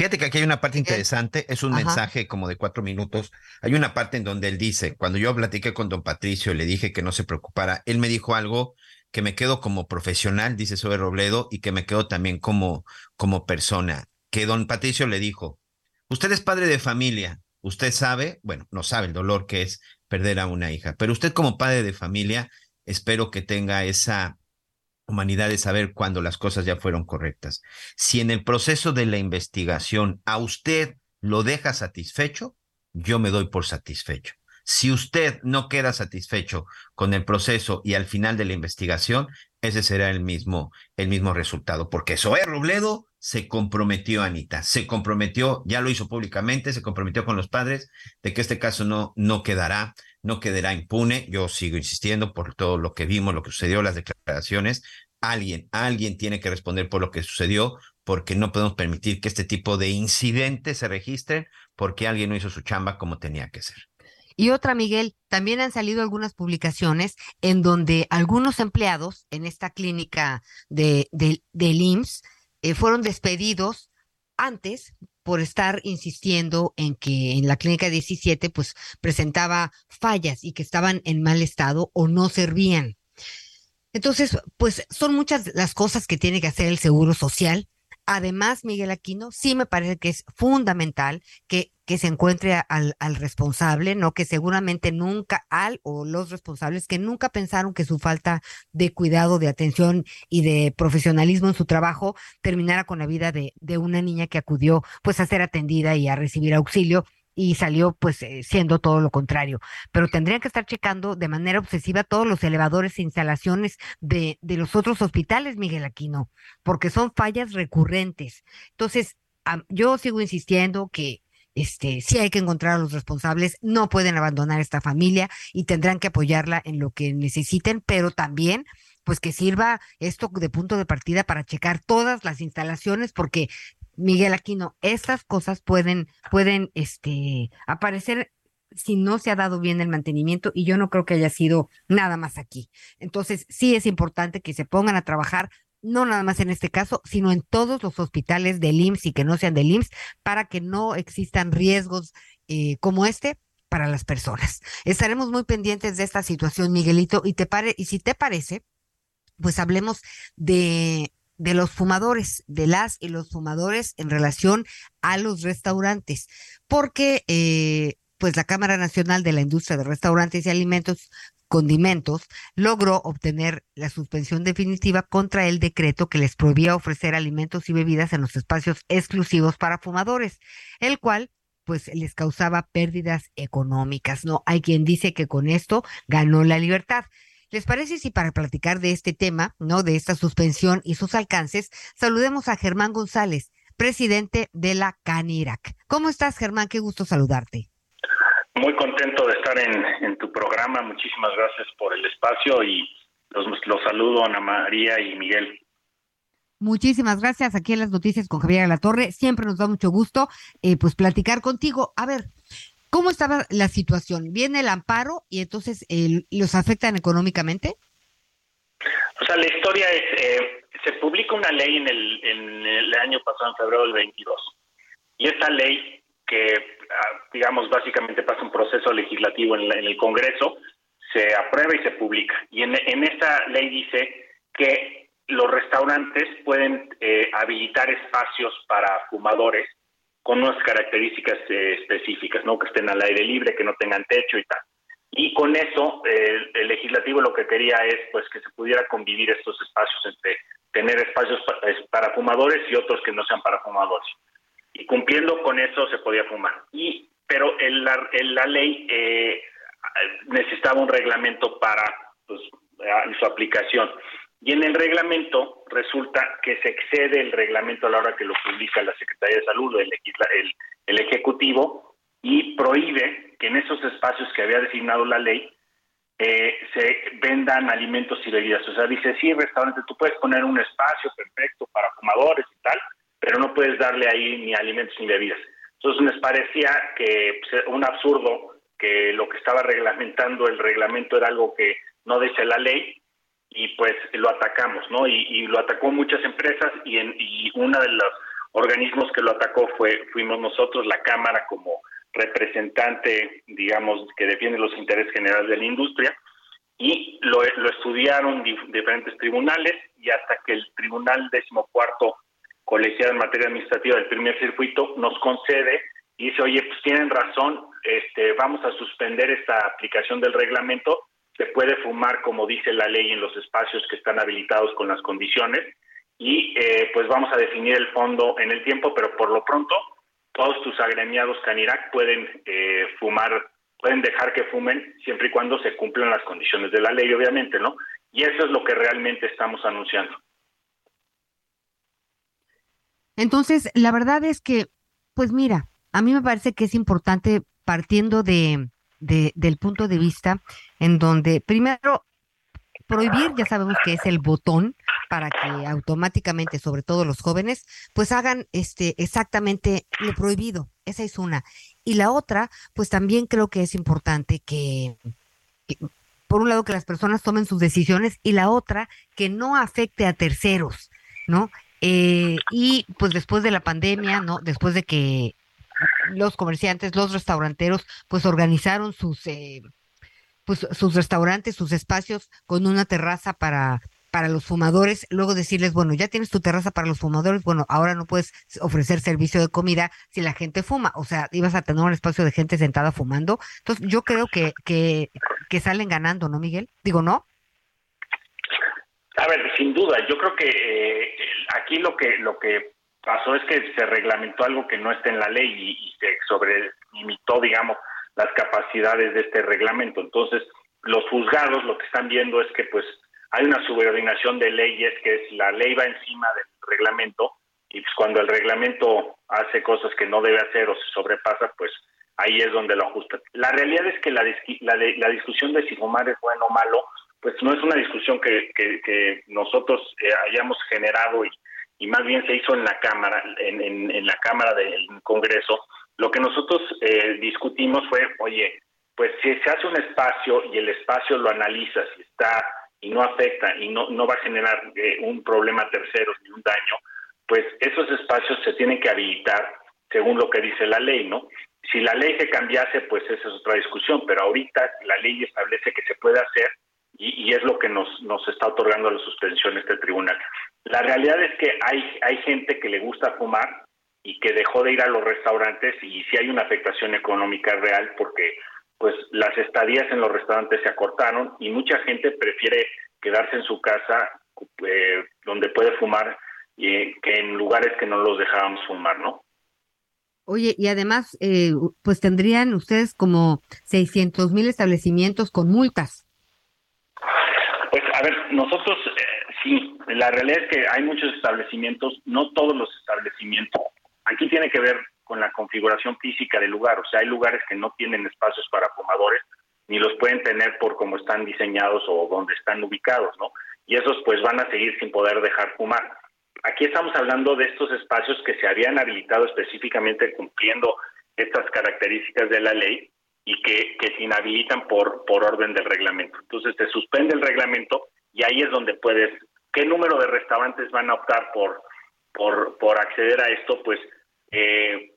Speaker 1: Fíjate que aquí hay una parte interesante, es un mensaje como de cuatro minutos. Hay una parte en donde él dice, cuando yo platiqué con don Patricio, le dije que no se preocupara, él me dijo algo que me quedo como profesional, dice sobre Robledo, y que me quedo también como, como persona, que don Patricio le dijo, usted es padre de familia, usted sabe, bueno, no sabe el dolor que es perder a una hija, pero usted como padre de familia, espero que tenga esa humanidad de saber cuándo las cosas ya fueron correctas. Si en el proceso de la investigación a usted lo deja satisfecho, yo me doy por satisfecho. Si usted no queda satisfecho con el proceso y al final de la investigación, ese será el mismo, el mismo resultado, porque Zoé Robledo se comprometió, Anita, se comprometió, ya lo hizo públicamente, se comprometió con los padres de que este caso no, no quedará, no quedará impune. Yo sigo insistiendo por todo lo que vimos, lo que sucedió, las declaraciones. Alguien, alguien tiene que responder por lo que sucedió, porque no podemos permitir que este tipo de incidentes se registren porque alguien no hizo su chamba como tenía que ser.
Speaker 8: Y otra, Miguel, también han salido algunas publicaciones en donde algunos empleados en esta clínica de, de, del IMSS eh, fueron despedidos antes por estar insistiendo en que en la clínica 17 pues presentaba fallas y que estaban en mal estado o no servían. Entonces, pues son muchas las cosas que tiene que hacer el Seguro Social Además, Miguel Aquino, sí me parece que es fundamental que, que se encuentre al, responsable, ¿no? Que seguramente nunca, al o los responsables que nunca pensaron que su falta de cuidado, de atención y de profesionalismo en su trabajo terminara con la vida de, de una niña que acudió pues a ser atendida y a recibir auxilio y salió pues eh, siendo todo lo contrario. Pero tendrían que estar checando de manera obsesiva todos los elevadores e instalaciones de, de los otros hospitales, Miguel Aquino, porque son fallas recurrentes. Entonces, yo sigo insistiendo que este, sí hay que encontrar a los responsables, no pueden abandonar esta familia y tendrán que apoyarla en lo que necesiten, pero también pues que sirva esto de punto de partida para checar todas las instalaciones, porque Miguel Aquino, estas cosas pueden, pueden este, aparecer si no se ha dado bien el mantenimiento y yo no creo que haya sido nada más aquí. Entonces, sí es importante que se pongan a trabajar no nada más en este caso, sino en todos los hospitales del IMSS y que no sean del IMSS para que no existan riesgos eh, como este para las personas. Estaremos muy pendientes de esta situación, Miguelito, y te pare, y si te parece, pues hablemos de de los fumadores, de las y los fumadores en relación a los restaurantes, porque eh, pues la Cámara Nacional de la Industria de Restaurantes y Alimentos Condimentos logró obtener la suspensión definitiva contra el decreto que les prohibía ofrecer alimentos y bebidas en los espacios exclusivos para fumadores, el cual pues les causaba pérdidas económicas. No hay quien dice que con esto ganó la libertad. ¿Les parece si para platicar de este tema, ¿no? De esta suspensión y sus alcances, saludemos a Germán González, presidente de la CANIRAC. ¿Cómo estás, Germán? Qué gusto saludarte.
Speaker 13: Muy contento de estar en, tu programa. Muchísimas gracias por el espacio y los, los saludo Ana María y Miguel.
Speaker 8: Muchísimas gracias. Aquí en las noticias con Javier La Torre. Siempre nos da mucho gusto eh, pues platicar contigo. A ver, ¿cómo estaba la situación? ¿Viene el amparo y entonces los afectan económicamente?
Speaker 13: O sea, la historia es, eh, se publica una ley en el, en el año pasado, en febrero del 22. Y esta ley, que ah, digamos básicamente pasa un proceso legislativo en, en el Congreso, se aprueba y se publica. Y en, en esta ley dice que los restaurantes pueden eh, habilitar espacios para fumadores con unas características eh, específicas, ¿no? Que estén al aire libre, que no tengan techo y tal. Y con eso, eh, el legislativo lo que quería es pues que se pudiera convivir estos espacios entre tener espacios para, fumadores y otros que no sean para fumadores. Y cumpliendo con eso se podía fumar. Y pero el, la, la ley necesitaba un reglamento para pues, su aplicación. Y en el reglamento resulta que se excede el reglamento a la hora que lo publica la Secretaría de Salud, el, el, el Ejecutivo, y prohíbe que en esos espacios que había designado la ley eh, se vendan alimentos y bebidas. O sea, dice, sí, restaurante, tú puedes poner un espacio perfecto para fumadores y tal, pero no puedes darle ahí ni alimentos ni bebidas. Entonces nos parecía que pues, un absurdo que lo que estaba reglamentando el reglamento era algo que no dice la ley y pues lo atacamos, ¿no? Y, lo atacó muchas empresas y, en, y uno de los organismos que lo atacó fue fuimos nosotros, la Cámara, como representante, digamos, que defiende los intereses generales de la industria, y lo, lo estudiaron diferentes tribunales y hasta que el Tribunal decimocuarto colegiado en materia administrativa del primer circuito nos concede y dice, oye, pues tienen razón, este, vamos a suspender esta aplicación del reglamento se puede fumar como dice la ley en los espacios que están habilitados con las condiciones y eh, pues vamos a definir el fondo en el tiempo, pero por lo pronto todos tus agremiados Canirac pueden eh, fumar, pueden dejar que fumen siempre y cuando se cumplan las condiciones de la ley, obviamente, ¿no? Y eso es lo que realmente estamos anunciando.
Speaker 8: Entonces, la verdad es que, pues mira, a mí me parece que es importante partiendo de, del punto de vista en donde primero prohibir, ya sabemos que es el botón para que automáticamente, sobre todo los jóvenes, pues hagan este exactamente lo prohibido. Esa es una. Y la otra, pues también creo que es importante que, por un lado, que las personas tomen sus decisiones y la otra, que no afecte a terceros, ¿no? Eh, y pues después de la pandemia, ¿no? Después de que los comerciantes, los restauranteros, pues organizaron sus, eh, pues, sus restaurantes, sus espacios con una terraza para para los fumadores, luego decirles, bueno, ya tienes tu terraza para los fumadores, bueno, ahora no puedes ofrecer servicio de comida si la gente fuma, o sea, ibas a tener un espacio de gente sentada fumando. Entonces, yo creo que, que, que salen ganando, ¿no, Miguel? Digo, ¿no?
Speaker 13: A ver, sin duda, yo creo que eh, aquí lo que lo que pasó es que se reglamentó algo que no está en la ley y, se sobrelimitó, digamos, las capacidades de este reglamento. Entonces, los juzgados lo que están viendo es que pues hay una subordinación de leyes que es la ley va encima del reglamento y pues cuando el reglamento hace cosas que no debe hacer o se sobrepasa, pues ahí es donde lo ajusta. La realidad es que la, la, la discusión de si fumar es bueno o malo, pues no es una discusión que, nosotros eh, hayamos generado y, y más bien se hizo en la Cámara, en, en, la Cámara del Congreso, lo que nosotros eh, discutimos fue, oye, pues si se hace un espacio y el espacio lo analiza, si está y no afecta y no, no va a generar eh, un problema a terceros ni un daño, pues esos espacios se tienen que habilitar según lo que dice la ley, ¿no? Si la ley se cambiase, pues esa es otra discusión, pero ahorita la ley establece que se puede hacer y, es lo que nos, nos está otorgando la suspensión este tribunal. La realidad es que hay, gente que le gusta fumar y que dejó de ir a los restaurantes y sí hay una afectación económica real porque pues las estadías en los restaurantes se acortaron y mucha gente prefiere quedarse en su casa eh, donde puede fumar y, que en lugares que no los dejábamos fumar, ¿no?
Speaker 8: Oye, y además, eh, pues tendrían ustedes como 600 mil establecimientos con multas.
Speaker 13: Pues a ver, nosotros eh, Sí, la realidad es que hay muchos establecimientos, no todos los establecimientos. Aquí tiene que ver con la configuración física del lugar, o sea, hay lugares que no tienen espacios para fumadores, ni los pueden tener por cómo están diseñados o donde están ubicados, ¿no? Y esos pues van a seguir sin poder dejar fumar. Aquí estamos hablando de estos espacios que se habían habilitado específicamente cumpliendo estas características de la ley y que, que se inhabilitan por, por orden del reglamento. Entonces se suspende el reglamento y ahí es donde puedes, ¿qué número de restaurantes van a optar por, por, por acceder a esto? Pues eh,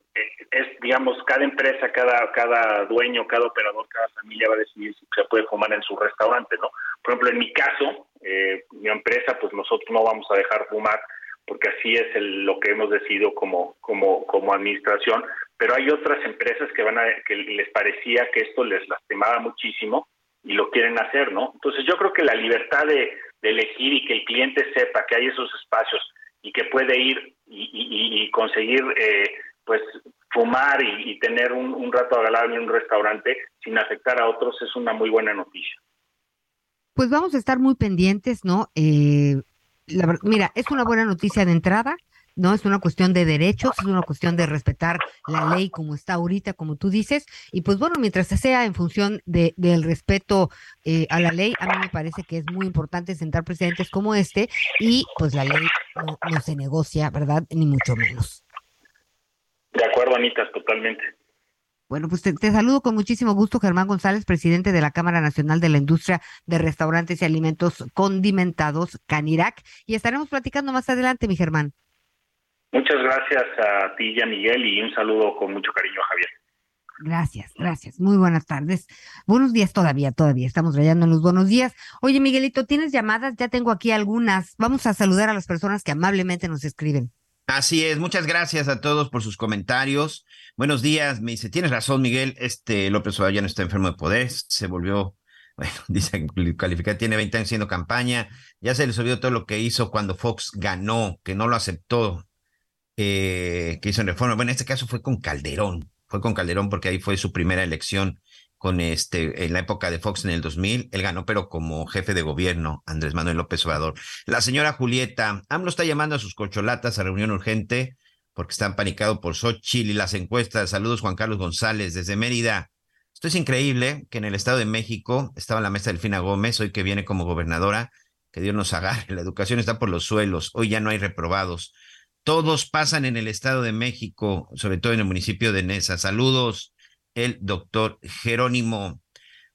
Speaker 13: es, digamos, cada empresa, cada, cada dueño, cada operador, cada familia va a decidir si se puede fumar en su restaurante, ¿no? Por ejemplo, en mi caso, eh, mi empresa, pues nosotros no vamos a dejar fumar porque así es lo que hemos decidido como, como, como administración, pero hay otras empresas que van a, que les parecía que esto les lastimaba muchísimo y lo quieren hacer, ¿no? Entonces yo creo que la libertad de, elegir y que el cliente sepa que hay esos espacios y que puede ir y, conseguir eh, pues fumar y, tener un, rato agradable en un restaurante sin afectar a otros es una muy buena noticia.
Speaker 8: Pues vamos a estar muy pendientes, ¿no? Eh, mira, es una buena noticia de entrada, ¿no? Es una cuestión de derechos, es una cuestión de respetar la ley como está ahorita, como tú dices, y pues bueno, mientras sea en función de, del respeto eh, a la ley, a mí me parece que es muy importante sentar presidentes como este y pues la ley no, no se negocia, ¿verdad? Ni mucho menos.
Speaker 13: De acuerdo, Anita, totalmente.
Speaker 8: Bueno, pues te, saludo con muchísimo gusto, Germán González, presidente de la Cámara Nacional de la Industria de Restaurantes y Alimentos Condimentados, Canirac, y estaremos platicando más adelante, mi Germán.
Speaker 13: Muchas gracias a ti y a Miguel y un saludo con mucho cariño a Javier.
Speaker 8: Gracias, gracias. Muy buenas tardes. Buenos días todavía, todavía. Estamos rayando en los buenos días. Oye, Miguelito, ¿tienes llamadas? Ya tengo aquí algunas. Vamos a saludar a las personas que amablemente nos escriben.
Speaker 1: Así es, muchas gracias a todos por sus comentarios. Buenos días, me dice, tienes razón, Miguel, este López Obrador está enfermo de poder, se volvió, bueno, dice calificar, tiene 20 años haciendo campaña, ya se les olvidó todo lo que hizo cuando Fox ganó, que no lo aceptó, eh, que hizo en reforma. Bueno, en este caso fue con Calderón, fue con Calderón porque ahí fue su primera elección con este, en la época de Fox en el 2000, él ganó, pero como jefe de gobierno, Andrés Manuel López Obrador. La señora Julieta, AMLO está llamando a sus colcholatas a reunión urgente porque están panicados por Xochitl y las encuestas. Saludos, Juan Carlos González, desde Mérida. Esto es increíble que en el Estado de México estaba la mesa Delfina Gómez, hoy que viene como gobernadora, que Dios nos agarre, la educación está por los suelos, hoy ya no hay reprobados. Todos pasan en el Estado de México, sobre todo en el municipio de Nesa. Saludos, el doctor Jerónimo.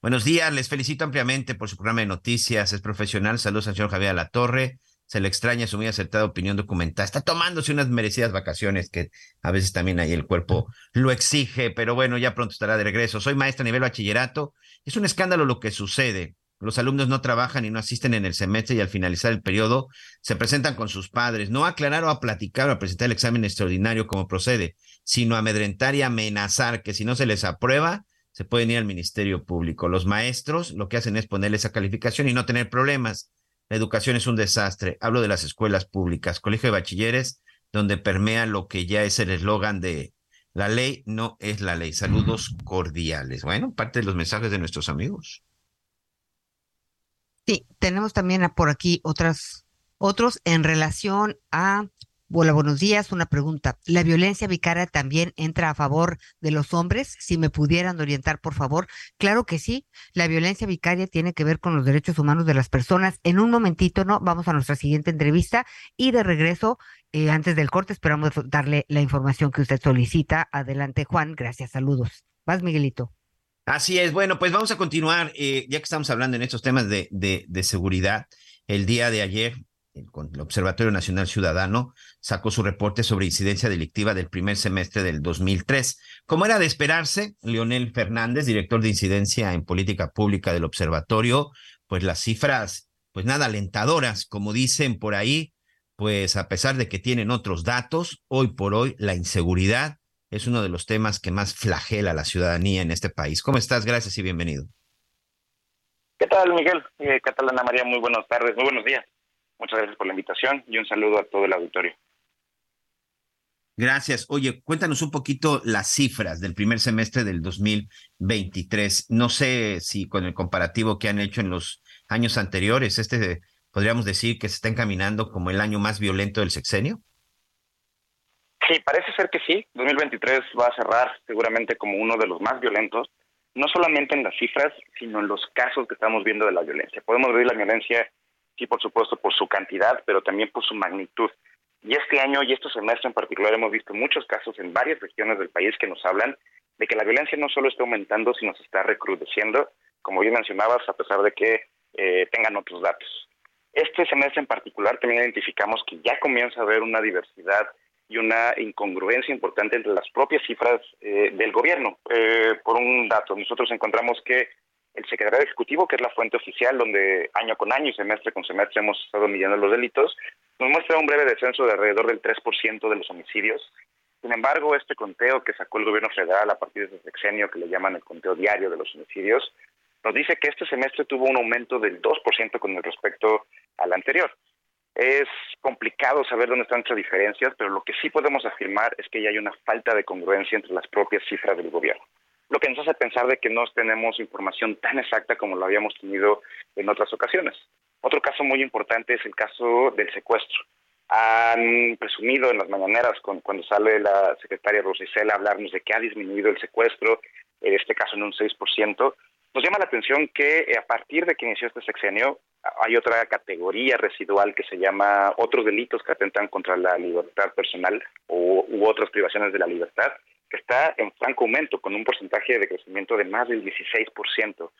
Speaker 1: Buenos días, les felicito ampliamente por su programa de noticias, es profesional. Saludos al señor Javier La Torre. Se le extraña su muy acertada opinión documental. Está tomándose unas merecidas vacaciones que a veces también ahí el cuerpo lo exige, pero bueno, ya pronto estará de regreso. Soy maestra a nivel bachillerato. Es un escándalo lo que sucede. Los alumnos no trabajan y no asisten en el semestre y al finalizar el periodo se presentan con sus padres. No aclarar o a platicar o a presentar el examen extraordinario como procede sino amedrentar y amenazar que si no se les aprueba, se pueden ir al Ministerio Público. Los maestros lo que hacen es ponerle esa calificación y no tener problemas. La educación es un desastre. Hablo de las escuelas públicas, colegio de bachilleres, donde permea lo que ya es el eslogan de la ley no es la ley. Saludos cordiales. Bueno, parte de los mensajes de nuestros amigos.
Speaker 8: Sí, tenemos también por aquí otras, otros en relación a Hola, buenos días. Una pregunta. ¿La violencia vicaria también entra a favor de los hombres? Si me pudieran orientar, por favor. Claro que sí. La violencia vicaria tiene que ver con los derechos humanos de las personas. En un momentito, ¿no? Vamos a nuestra siguiente entrevista y de regreso, eh, antes del corte, esperamos darle la información que usted solicita. Adelante, Juan. Gracias. Saludos. Vas, Miguelito.
Speaker 1: Así es. Bueno, pues vamos a continuar, eh, ya que estamos hablando en estos temas de, de, seguridad. El día de ayer el Observatorio Nacional Ciudadano sacó su reporte sobre incidencia delictiva del primer semestre del 2003. Como era de esperarse, Leonel Fernández, director de incidencia en política pública del observatorio, pues las cifras, pues nada alentadoras, como dicen por ahí, pues a pesar de que tienen otros datos, hoy por hoy la inseguridad es uno de los temas que más flagela a la ciudadanía en este país. ¿Cómo estás? Gracias y bienvenido.
Speaker 14: ¿Qué tal, Miguel? Eh, ¿Qué tal, Ana María? Muy buenas tardes, muy buenos días. Muchas gracias por la invitación y un saludo a todo el auditorio.
Speaker 1: Gracias. Oye, cuéntanos un poquito las cifras del primer semestre del 2023. No sé si con el comparativo que han hecho en los años anteriores, este podríamos decir que se está encaminando como el año más violento del sexenio.
Speaker 14: Sí, parece ser que sí. 2023 va a cerrar seguramente como uno de los más violentos, no solamente en las cifras, sino en los casos que estamos viendo de la violencia. Podemos ver la violencia, sí, por supuesto, por su cantidad, pero también por su magnitud. Y este año y este semestre en particular hemos visto muchos casos en varias regiones del país que nos hablan de que la violencia no solo está aumentando, sino se está recrudeciendo, como bien mencionabas, a pesar de que eh, tengan otros datos. Este semestre en particular también identificamos que ya comienza a haber una diversidad y una incongruencia importante entre las propias cifras eh, del gobierno. Eh, por un dato, nosotros encontramos que el secretario ejecutivo, que es la fuente oficial donde año con año y semestre con semestre hemos estado midiendo los delitos, nos muestra un breve descenso de alrededor del 3% de los homicidios. Sin embargo, este conteo que sacó el gobierno federal a partir de ese sexenio, que le llaman el conteo diario de los homicidios, nos dice que este semestre tuvo un aumento del 2% con respecto al anterior. Es complicado saber dónde están estas diferencias, pero lo que sí podemos afirmar es que ya hay una falta de congruencia entre las propias cifras del gobierno. Lo que nos hace pensar de que no tenemos información tan exacta como lo habíamos tenido en otras ocasiones. Otro caso muy importante es el caso del secuestro. Han presumido en las mañaneras cuando sale la secretaria Rosicela hablarnos de que ha disminuido el secuestro, en este caso en un 6%, nos llama la atención que eh, a partir de que inició este sexenio hay otra categoría residual que se llama otros delitos que atentan contra la libertad personal o, u otras privaciones de la libertad, que está en franco aumento con un porcentaje de crecimiento de más del 16%.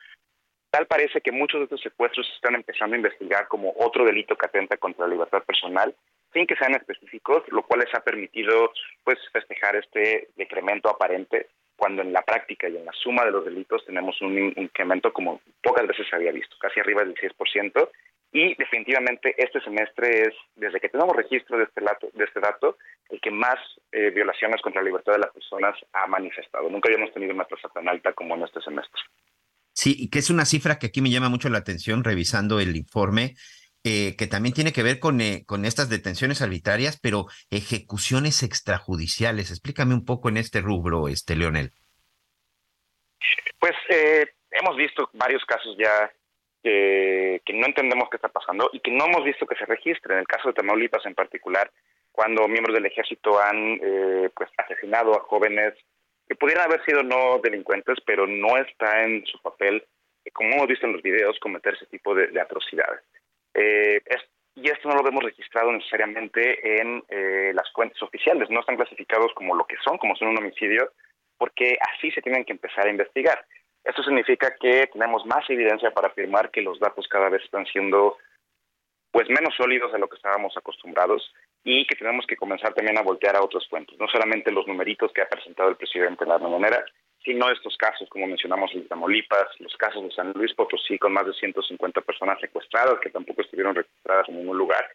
Speaker 14: Tal parece que muchos de estos secuestros se están empezando a investigar como otro delito que atenta contra la libertad personal, sin que sean específicos, lo cual les ha permitido pues festejar este decremento aparente cuando en la práctica y en la suma de los delitos tenemos un incremento como pocas veces se había visto, casi arriba del 6%, y definitivamente este semestre es, desde que tenemos registro de este, dato, de este dato, el que más eh, violaciones contra la libertad de las personas ha manifestado. Nunca habíamos tenido una tasa tan alta como en este semestre.
Speaker 1: Sí, y que es una cifra que aquí me llama mucho la atención revisando el informe, eh, que también tiene que ver con, eh, con estas detenciones arbitrarias, pero ejecuciones extrajudiciales. Explícame un poco en este rubro, este Leonel.
Speaker 14: Pues eh, hemos visto varios casos ya que, no entendemos qué está pasando y que no hemos visto que se registre. En el caso de Tamaulipas en particular, cuando miembros del ejército han pues asesinado a jóvenes que pudieran haber sido no delincuentes, pero no está en su papel, como hemos visto en los videos, cometer ese tipo de atrocidades. Eh, y esto no lo vemos registrado necesariamente en eh, las cuentas oficiales, no están clasificados como lo que son, como son un homicidio, porque así se tienen que empezar a investigar. Esto significa que tenemos más evidencia para afirmar que los datos cada vez están siendo pues menos sólidos de lo que estábamos acostumbrados y que tenemos que comenzar también a voltear a otros fuentes, no solamente los numeritos que ha presentado el presidente en la manera, sino estos casos, como mencionamos en Tamaulipas, los casos de San Luis Potosí con más de 150 personas secuestradas que tampoco estuvieron registradas en ningún lugar,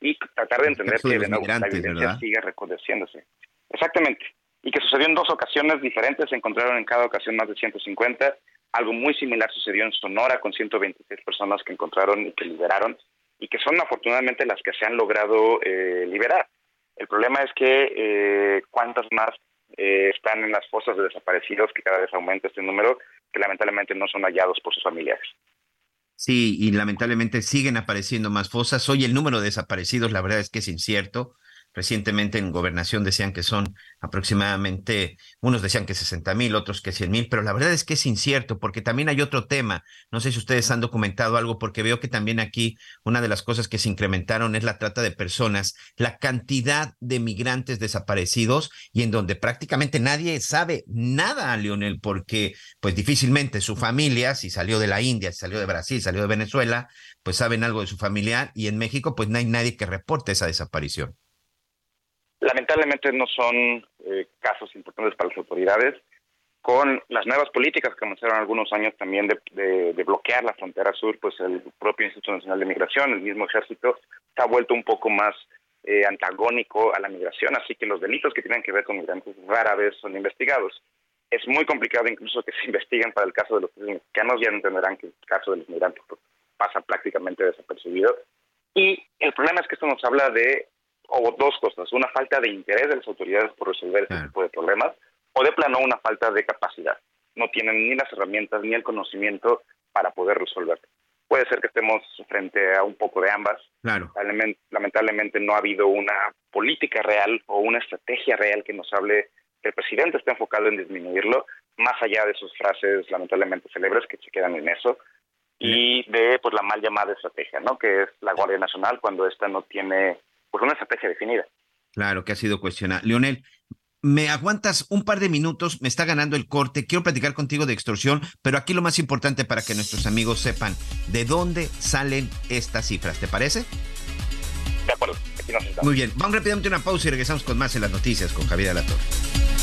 Speaker 14: y tratar de entender que de nuevo la evidencia sigue recrudeciéndose. Exactamente. Y que sucedió en dos ocasiones diferentes, se encontraron en cada ocasión más de 150. Algo muy similar sucedió en Sonora con 126 personas que encontraron y que liberaron, y que son afortunadamente las que se han logrado eh, liberar. El problema es que eh, cuántas más eh, están en las fosas de desaparecidos, que cada vez aumenta este número, que lamentablemente no son hallados por sus familiares.
Speaker 1: Sí, y lamentablemente siguen apareciendo más fosas. Hoy el número de desaparecidos, la verdad es que es incierto. Recientemente en gobernación decían que son aproximadamente, unos decían que 60 mil, otros que 100 mil, pero la verdad es que es incierto porque también hay otro tema. No sé si ustedes han documentado algo porque veo que también aquí una de las cosas que se incrementaron es la trata de personas, la cantidad de migrantes desaparecidos y en donde prácticamente nadie sabe nada, Leonel, porque pues difícilmente su familia, si salió de la India, si salió de Brasil, salió de Venezuela, pues saben algo de su familiar y en México pues no hay nadie que reporte esa desaparición.
Speaker 14: Lamentablemente no son eh, casos importantes para las autoridades. Con las nuevas políticas que comenzaron algunos años también de, bloquear la frontera sur, pues el propio Instituto Nacional de Migración, el mismo ejército, se ha vuelto un poco más eh, antagónico a la migración, así que los delitos que tienen que ver con migrantes rara vez son investigados. Es muy complicado incluso que se investiguen para el caso de los mexicanos, ya entenderán que el caso de los migrantes pues, pasa prácticamente desapercibido. Y el problema es que esto nos habla de o dos cosas, una falta de interés de las autoridades por resolver este tipo de problemas, o de plano una falta de capacidad. No tienen ni las herramientas ni el conocimiento para poder resolver. Puede ser que estemos frente a un poco de ambas.
Speaker 1: Claro.
Speaker 14: Lamentablemente no ha habido una política real o una estrategia real que nos hable que el presidente está enfocado en disminuirlo, más allá de sus frases lamentablemente célebres que se quedan en eso, y de pues la mal llamada estrategia, ¿no? Que es la Guardia Nacional cuando esta no tiene pues una estrategia definida.
Speaker 1: Claro, que ha sido cuestionada. Leonel, me aguantas un par de minutos, me está ganando el corte, quiero platicar contigo de extorsión, pero aquí lo más importante para que nuestros amigos sepan de dónde salen estas cifras, ¿te parece?
Speaker 14: De acuerdo, aquí nos
Speaker 1: Muy bien, vamos rápidamente a una pausa y regresamos con más en las noticias con Javier Alatorre.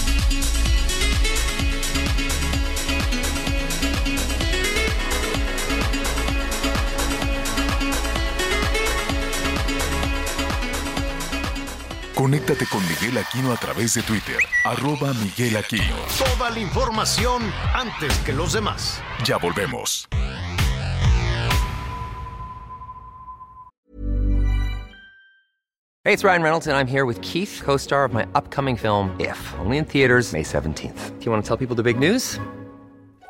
Speaker 3: Conéctate con Miguel Aquino a través de Twitter, arroba Miguel Aquino.
Speaker 2: Toda la información antes que los demás.
Speaker 3: Ya volvemos.
Speaker 15: Hey, it's Ryan Reynolds, and I'm here with Keith, co star of my upcoming film, If, only in theaters, May 17th. Do you want to tell people the big news?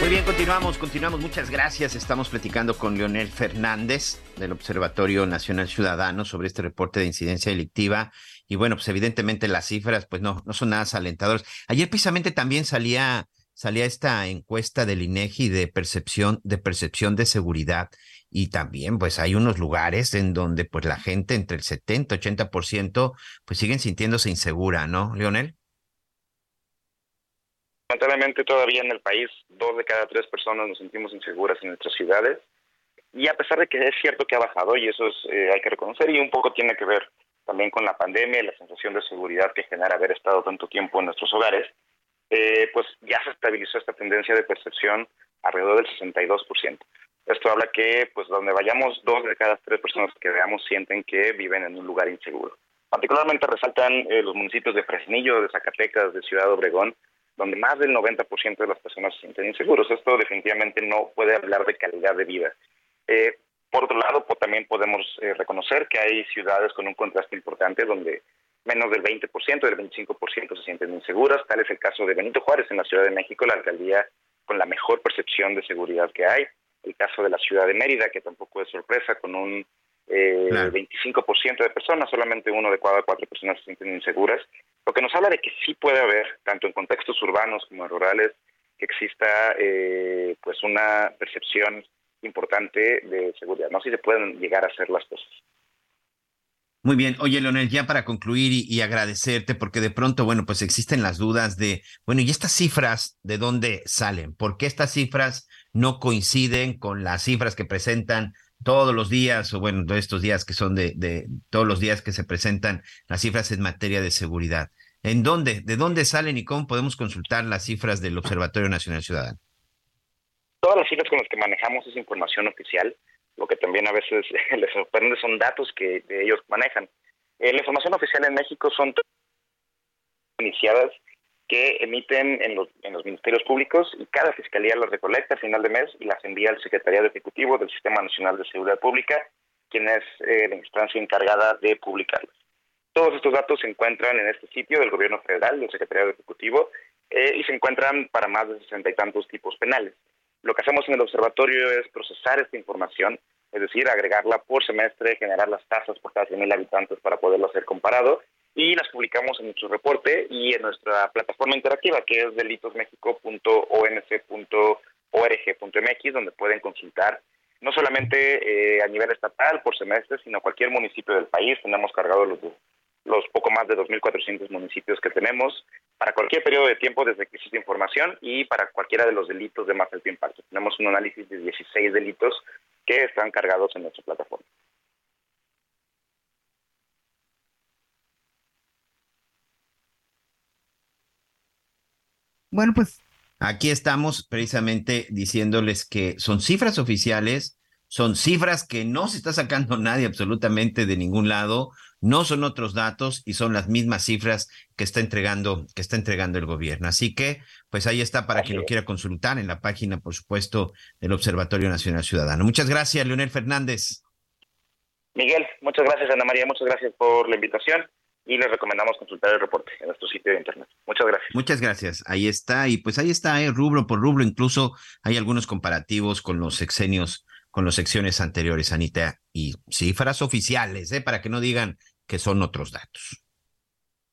Speaker 1: Muy bien, continuamos, continuamos. Muchas gracias. Estamos platicando con Leonel Fernández del Observatorio Nacional Ciudadano sobre este reporte de incidencia delictiva. Y bueno, pues evidentemente las cifras pues no, no son nada alentadoras. Ayer precisamente también salía, salía esta encuesta del INEGI de percepción, de percepción de seguridad. Y también pues hay unos lugares en donde pues la gente entre el 70 y 80% pues siguen sintiéndose insegura, ¿no, Leonel?
Speaker 14: Lamentablemente todavía en el país dos de cada tres personas nos sentimos inseguras en nuestras ciudades y a pesar de que es cierto que ha bajado y eso es, eh, hay que reconocer y un poco tiene que ver también con la pandemia y la sensación de seguridad que genera haber estado tanto tiempo en nuestros hogares, eh, pues ya se estabilizó esta tendencia de percepción alrededor del 62%. Esto habla que pues donde vayamos dos de cada tres personas que veamos sienten que viven en un lugar inseguro. Particularmente resaltan eh, los municipios de Fresnillo, de Zacatecas, de Ciudad Obregón, donde más del 90% de las personas se sienten inseguros. Esto definitivamente no puede hablar de calidad de vida. Eh, por otro lado, pues, también podemos eh, reconocer que hay ciudades con un contraste importante donde menos del 20%, del 25% se sienten inseguras. Tal es el caso de Benito Juárez en la Ciudad de México, la alcaldía con la mejor percepción de seguridad que hay. El caso de la Ciudad de Mérida, que tampoco es sorpresa, con un eh, 25% de personas, solamente uno de cada cuatro personas se sienten inseguras, lo que nos habla de que sí puede haber, tanto en contextos urbanos como en rurales, que exista eh, pues una percepción importante de seguridad, no si se pueden llegar a hacer las cosas.
Speaker 1: Muy bien, oye Leonel, ya para concluir y, y, agradecerte, porque de pronto, bueno, pues existen las dudas de, bueno, ¿y estas cifras de dónde salen? ¿Por qué estas cifras no coinciden con las cifras que presentan todos los días, o bueno, de estos días que son de, de todos los días que se presentan las cifras en materia de seguridad. ¿En dónde? ¿De dónde salen y cómo podemos consultar las cifras del Observatorio Nacional Ciudadano?
Speaker 14: Todas las cifras con las que manejamos es información oficial. Lo que también a veces les sorprende son datos que ellos manejan. Eh, la información oficial en México son iniciadas que emiten en los, en los ministerios públicos y cada fiscalía las recolecta a final de mes y las envía al Secretariado Ejecutivo del Sistema Nacional de Seguridad Pública, quien es eh, la instancia encargada de publicarlas. Todos estos datos se encuentran en este sitio del Gobierno Federal, del Secretariado Ejecutivo, eh, y se encuentran para más de sesenta y tantos tipos penales. Lo que hacemos en el observatorio es procesar esta información, es decir, agregarla por semestre, generar las tasas por cada 100.000 habitantes para poderlo hacer comparado y las publicamos en nuestro reporte y en nuestra plataforma interactiva que es delitosmexico.onc.org.mx donde pueden consultar no solamente eh, a nivel estatal por semestre, sino cualquier municipio del país. Tenemos cargados los, poco más de 2.400 municipios que tenemos para cualquier periodo de tiempo desde que existe información y para cualquiera de los delitos de más alto impacto. Tenemos un análisis de 16 delitos que están cargados en nuestra plataforma.
Speaker 8: Bueno, pues
Speaker 1: Aquí estamos precisamente diciéndoles que son cifras oficiales, son cifras que no se está sacando nadie absolutamente de ningún lado, no son otros datos y son las mismas cifras que está entregando que está entregando el gobierno. Así que, pues ahí está para quien lo quiera consultar en la página, por supuesto, del Observatorio Nacional Ciudadano. Muchas gracias, Leonel Fernández.
Speaker 14: Miguel, muchas gracias, Ana María, muchas gracias por la invitación y les recomendamos consultar el reporte en nuestro sitio de internet. Muchas gracias.
Speaker 1: Muchas gracias. Ahí está, y pues ahí está, eh, rubro por rubro, incluso hay algunos comparativos con los sexenios, con las secciones anteriores, Anita, y cifras oficiales, eh, para que no digan que son otros datos.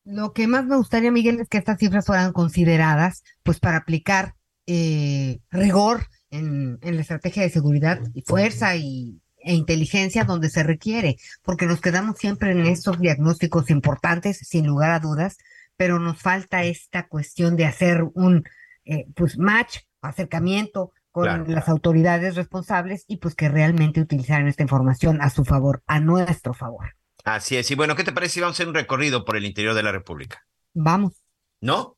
Speaker 8: Lo que más me gustaría, Miguel, es que estas cifras fueran consideradas, pues para aplicar eh, rigor en, en la estrategia de seguridad y fuerza y e inteligencia donde se requiere, porque nos quedamos siempre en estos diagnósticos importantes, sin lugar a dudas, pero nos falta esta cuestión de hacer un eh, pues match, acercamiento con las autoridades responsables y pues que realmente utilizaran esta información a su favor, a nuestro favor.
Speaker 1: Así es. Y bueno, ¿qué te parece si vamos a hacer un recorrido por el interior de la República?
Speaker 8: Vamos.
Speaker 1: ¿No?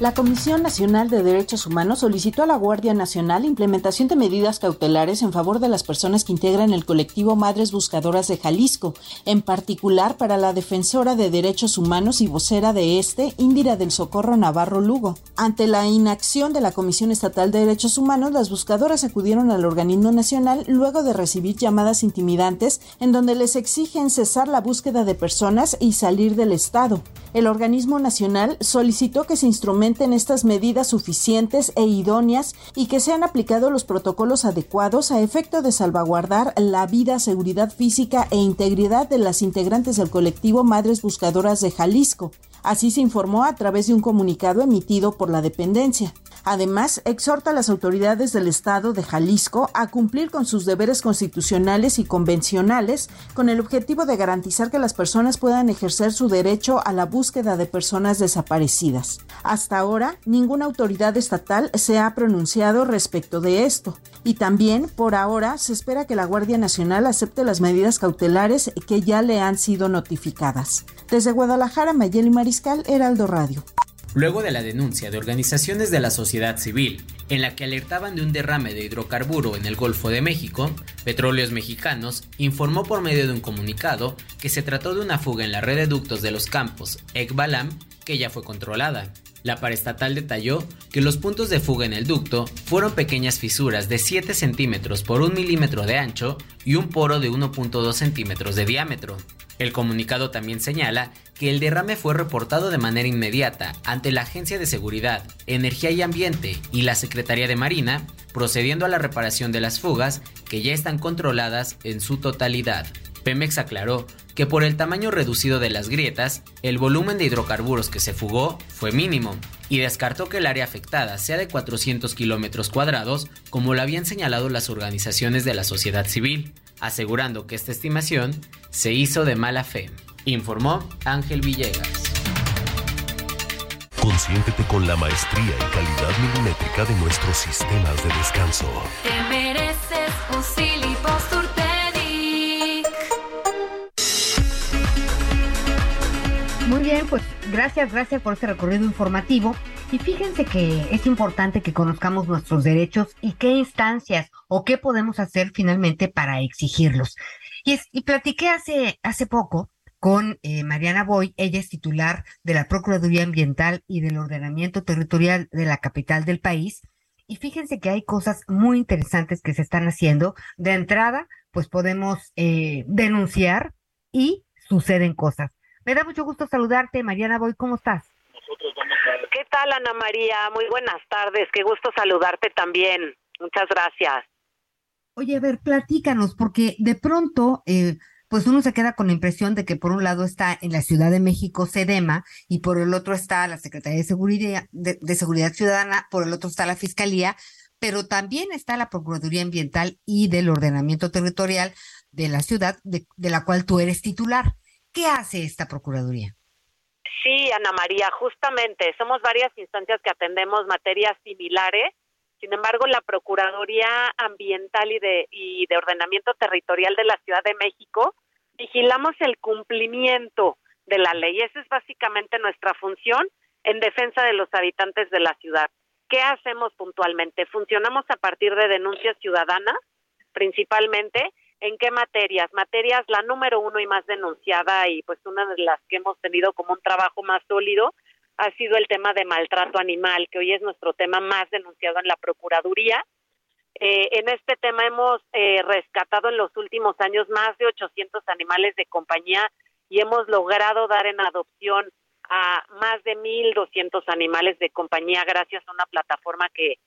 Speaker 16: La Comisión Nacional de Derechos Humanos solicitó a la Guardia Nacional implementación de medidas cautelares en favor de las personas que integran el colectivo Madres Buscadoras de Jalisco, en particular para la defensora de derechos humanos y vocera de este, Indira del Socorro Navarro Lugo. Ante la inacción de la Comisión Estatal de Derechos Humanos, las buscadoras acudieron al organismo nacional luego de recibir llamadas intimidantes en donde les exigen cesar la búsqueda de personas y salir del Estado. El organismo nacional solicitó que se instrumente en estas medidas suficientes e idóneas y que sean aplicados los protocolos adecuados a efecto de salvaguardar la vida, seguridad física e integridad de las integrantes del colectivo Madres Buscadoras de Jalisco. Así se informó a través de un comunicado emitido por la dependencia. Además, exhorta a las autoridades del Estado de Jalisco a cumplir con sus deberes constitucionales y convencionales con el objetivo de garantizar que las personas puedan ejercer su derecho a la búsqueda de personas desaparecidas. Hasta ahora, ninguna autoridad estatal se ha pronunciado respecto de esto. Y también, por ahora, se espera que la Guardia Nacional acepte las medidas cautelares que ya le han sido notificadas. Desde Guadalajara, Mayeli Mariscal, Heraldo Radio
Speaker 17: luego de la denuncia de organizaciones de la sociedad civil en la que alertaban de un derrame de hidrocarburo en el Golfo de México, Petróleos Mexicanos informó por medio de un comunicado que se trató de una fuga en la red de ductos de los campos Ekbalam que ya fue controlada. La paraestatal detalló que los puntos de fuga en el ducto fueron pequeñas fisuras de 7 centímetros por 1 milímetro de ancho y un poro de 1.2 centímetros de diámetro. El comunicado también señala que el derrame fue reportado de manera inmediata ante la Agencia de Seguridad, Energía y Ambiente y la Secretaría de Marina, procediendo a la reparación de las fugas que ya están controladas en su totalidad. Pemex aclaró que por el tamaño reducido de las grietas, el volumen de hidrocarburos que se fugó fue mínimo, y descartó que el área afectada sea de 400 kilómetros cuadrados, como lo habían señalado las organizaciones de la sociedad civil asegurando que esta estimación se hizo de mala fe, informó Ángel Villegas.
Speaker 4: Consiéntete con la maestría y calidad milimétrica de nuestros sistemas de descanso.
Speaker 5: Te mereces un
Speaker 8: Muy bien, pues gracias, gracias por este recorrido informativo. Y fíjense que es importante que conozcamos nuestros derechos y qué instancias o qué podemos hacer finalmente para exigirlos. Y, es, y platiqué hace, hace poco con eh, Mariana Boy, ella es titular de la Procuraduría Ambiental y del Ordenamiento Territorial de la capital del país. Y fíjense que hay cosas muy interesantes que se están haciendo. De entrada, pues podemos eh, denunciar y suceden cosas. Me da mucho gusto saludarte, Mariana Boy, ¿cómo estás?
Speaker 18: ¿Qué tal, Ana María? Muy buenas tardes, qué gusto saludarte también. Muchas gracias.
Speaker 8: Oye, a ver, platícanos, porque de pronto, eh, pues uno se queda con la impresión de que por un lado está en la Ciudad de México SEDEMA y por el otro está la Secretaría de Seguridad, de, Seguridad Ciudadana, por el otro está la Fiscalía, pero también está la Procuraduría Ambiental y del Ordenamiento Territorial de la ciudad, de, de la cual tú eres titular. ¿Qué hace esta Procuraduría?
Speaker 18: Sí, Ana María, justamente somos varias instancias que atendemos materias similares. Sin embargo, la Procuraduría Ambiental y de, y de Ordenamiento Territorial de la Ciudad de México vigilamos el cumplimiento de la ley. Esa es básicamente nuestra función en defensa de los habitantes de la ciudad. ¿Qué hacemos puntualmente? Funcionamos a partir de denuncias ciudadanas, principalmente, ¿En qué materias? Materias, la número uno y más denunciada y pues una de las que hemos tenido como un trabajo más sólido ha sido el tema de maltrato animal, que hoy es nuestro tema más denunciado en la Procuraduría. Eh, en este tema hemos eh, rescatado en los últimos años más de 800 animales de compañía y hemos logrado dar en adopción a más de 1.200 animales de compañía gracias a una plataforma que,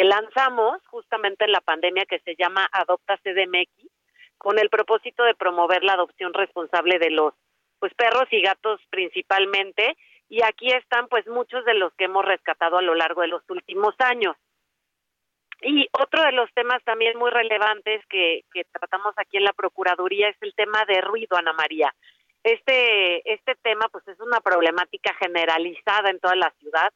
Speaker 18: lanzamos justamente en la pandemia que se llama Adopta CDMX con el propósito de promover la adopción responsable de los pues perros y gatos principalmente y aquí están pues muchos de los que hemos rescatado a lo largo de los últimos años. Y otro de los temas también muy relevantes que, que tratamos aquí en la Procuraduría es el tema de ruido, Ana María. Este, este tema pues es una problemática generalizada en toda la ciudad.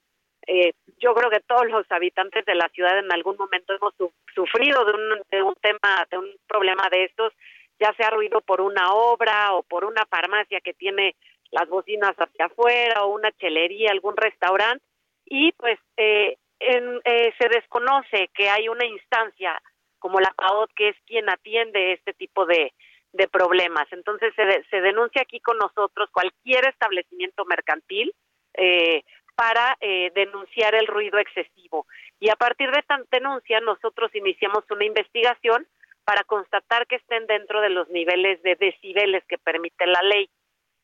Speaker 18: Eh, yo creo que todos los habitantes de la ciudad en algún momento hemos sufrido de un, de un tema, de un problema de estos, ya sea ruido por una obra o por una farmacia que tiene las bocinas hacia afuera o una chelería, algún restaurante, y pues eh, eh, se desconoce que hay una instancia como la PAOT que es quien atiende este tipo de, de problemas. Entonces se, se denuncia aquí con nosotros cualquier establecimiento mercantil, eh, para eh, denunciar el ruido excesivo. Y a partir de esta denuncia nosotros iniciamos una investigación para constatar que estén dentro de los niveles de decibeles que permite la ley.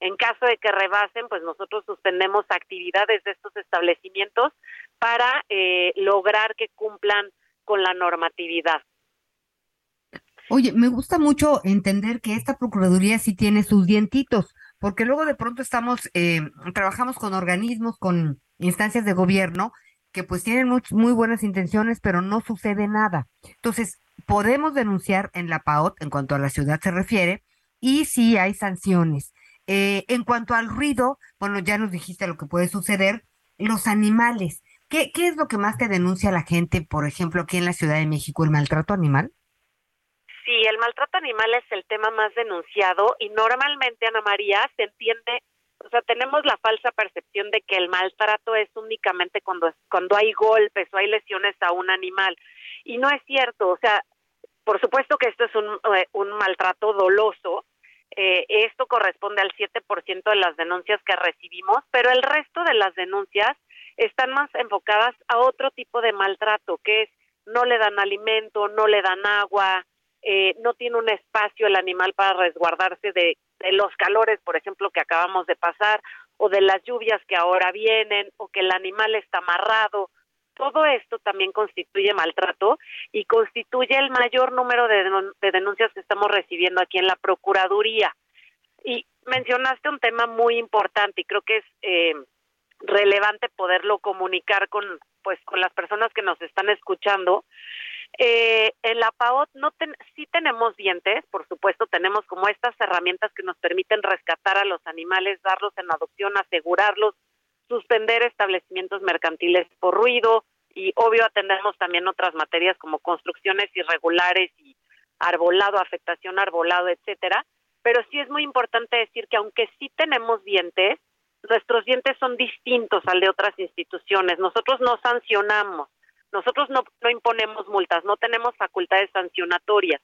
Speaker 18: En caso de que rebasen, pues nosotros suspendemos actividades de estos establecimientos para eh, lograr que cumplan con la normatividad.
Speaker 8: Oye, me gusta mucho entender que esta Procuraduría sí tiene sus dientitos, porque luego de pronto estamos, eh, trabajamos con organismos, con instancias de gobierno que pues tienen muy, buenas intenciones, pero no sucede nada. Entonces, podemos denunciar en la PAOT en cuanto a la ciudad se refiere y sí hay sanciones. Eh, en cuanto al ruido, bueno, ya nos dijiste lo que puede suceder. Los animales, ¿qué, ¿qué es lo que más te denuncia la gente, por ejemplo, aquí en la Ciudad de México, el maltrato animal?
Speaker 18: Sí, el maltrato animal es el tema más denunciado y normalmente, Ana María, se entiende, o sea, tenemos la falsa percepción de que el maltrato es únicamente cuando, cuando hay golpes o hay lesiones a un animal. Y no es cierto, o sea, por supuesto que esto es un, eh, un maltrato doloso, eh, esto corresponde al 7% de las denuncias que recibimos, pero el resto de las denuncias están más enfocadas a otro tipo de maltrato, que es no le dan alimento, no le dan agua, eh, no tiene un espacio el animal para resguardarse de, los calores, por ejemplo, que acabamos de pasar, o de las lluvias que ahora vienen, o que el animal está amarrado. Todo esto también constituye maltrato y constituye el mayor número de, de denuncias que estamos recibiendo aquí en la Procuraduría. Y mencionaste un tema muy importante y creo que es eh, relevante poderlo comunicar con pues con las personas que nos están escuchando eh, en la PAOT no sí tenemos dientes, por supuesto, tenemos como estas herramientas que nos permiten rescatar a los animales, darlos en adopción, asegurarlos, suspender establecimientos mercantiles por ruido y obvio atendemos también otras materias como construcciones irregulares y arbolado, afectación arbolado, etcétera. Pero sí es muy importante decir que aunque sí tenemos dientes, nuestros dientes son distintos al de otras instituciones. Nosotros no sancionamos nosotros no, no imponemos multas, no tenemos facultades sancionatorias,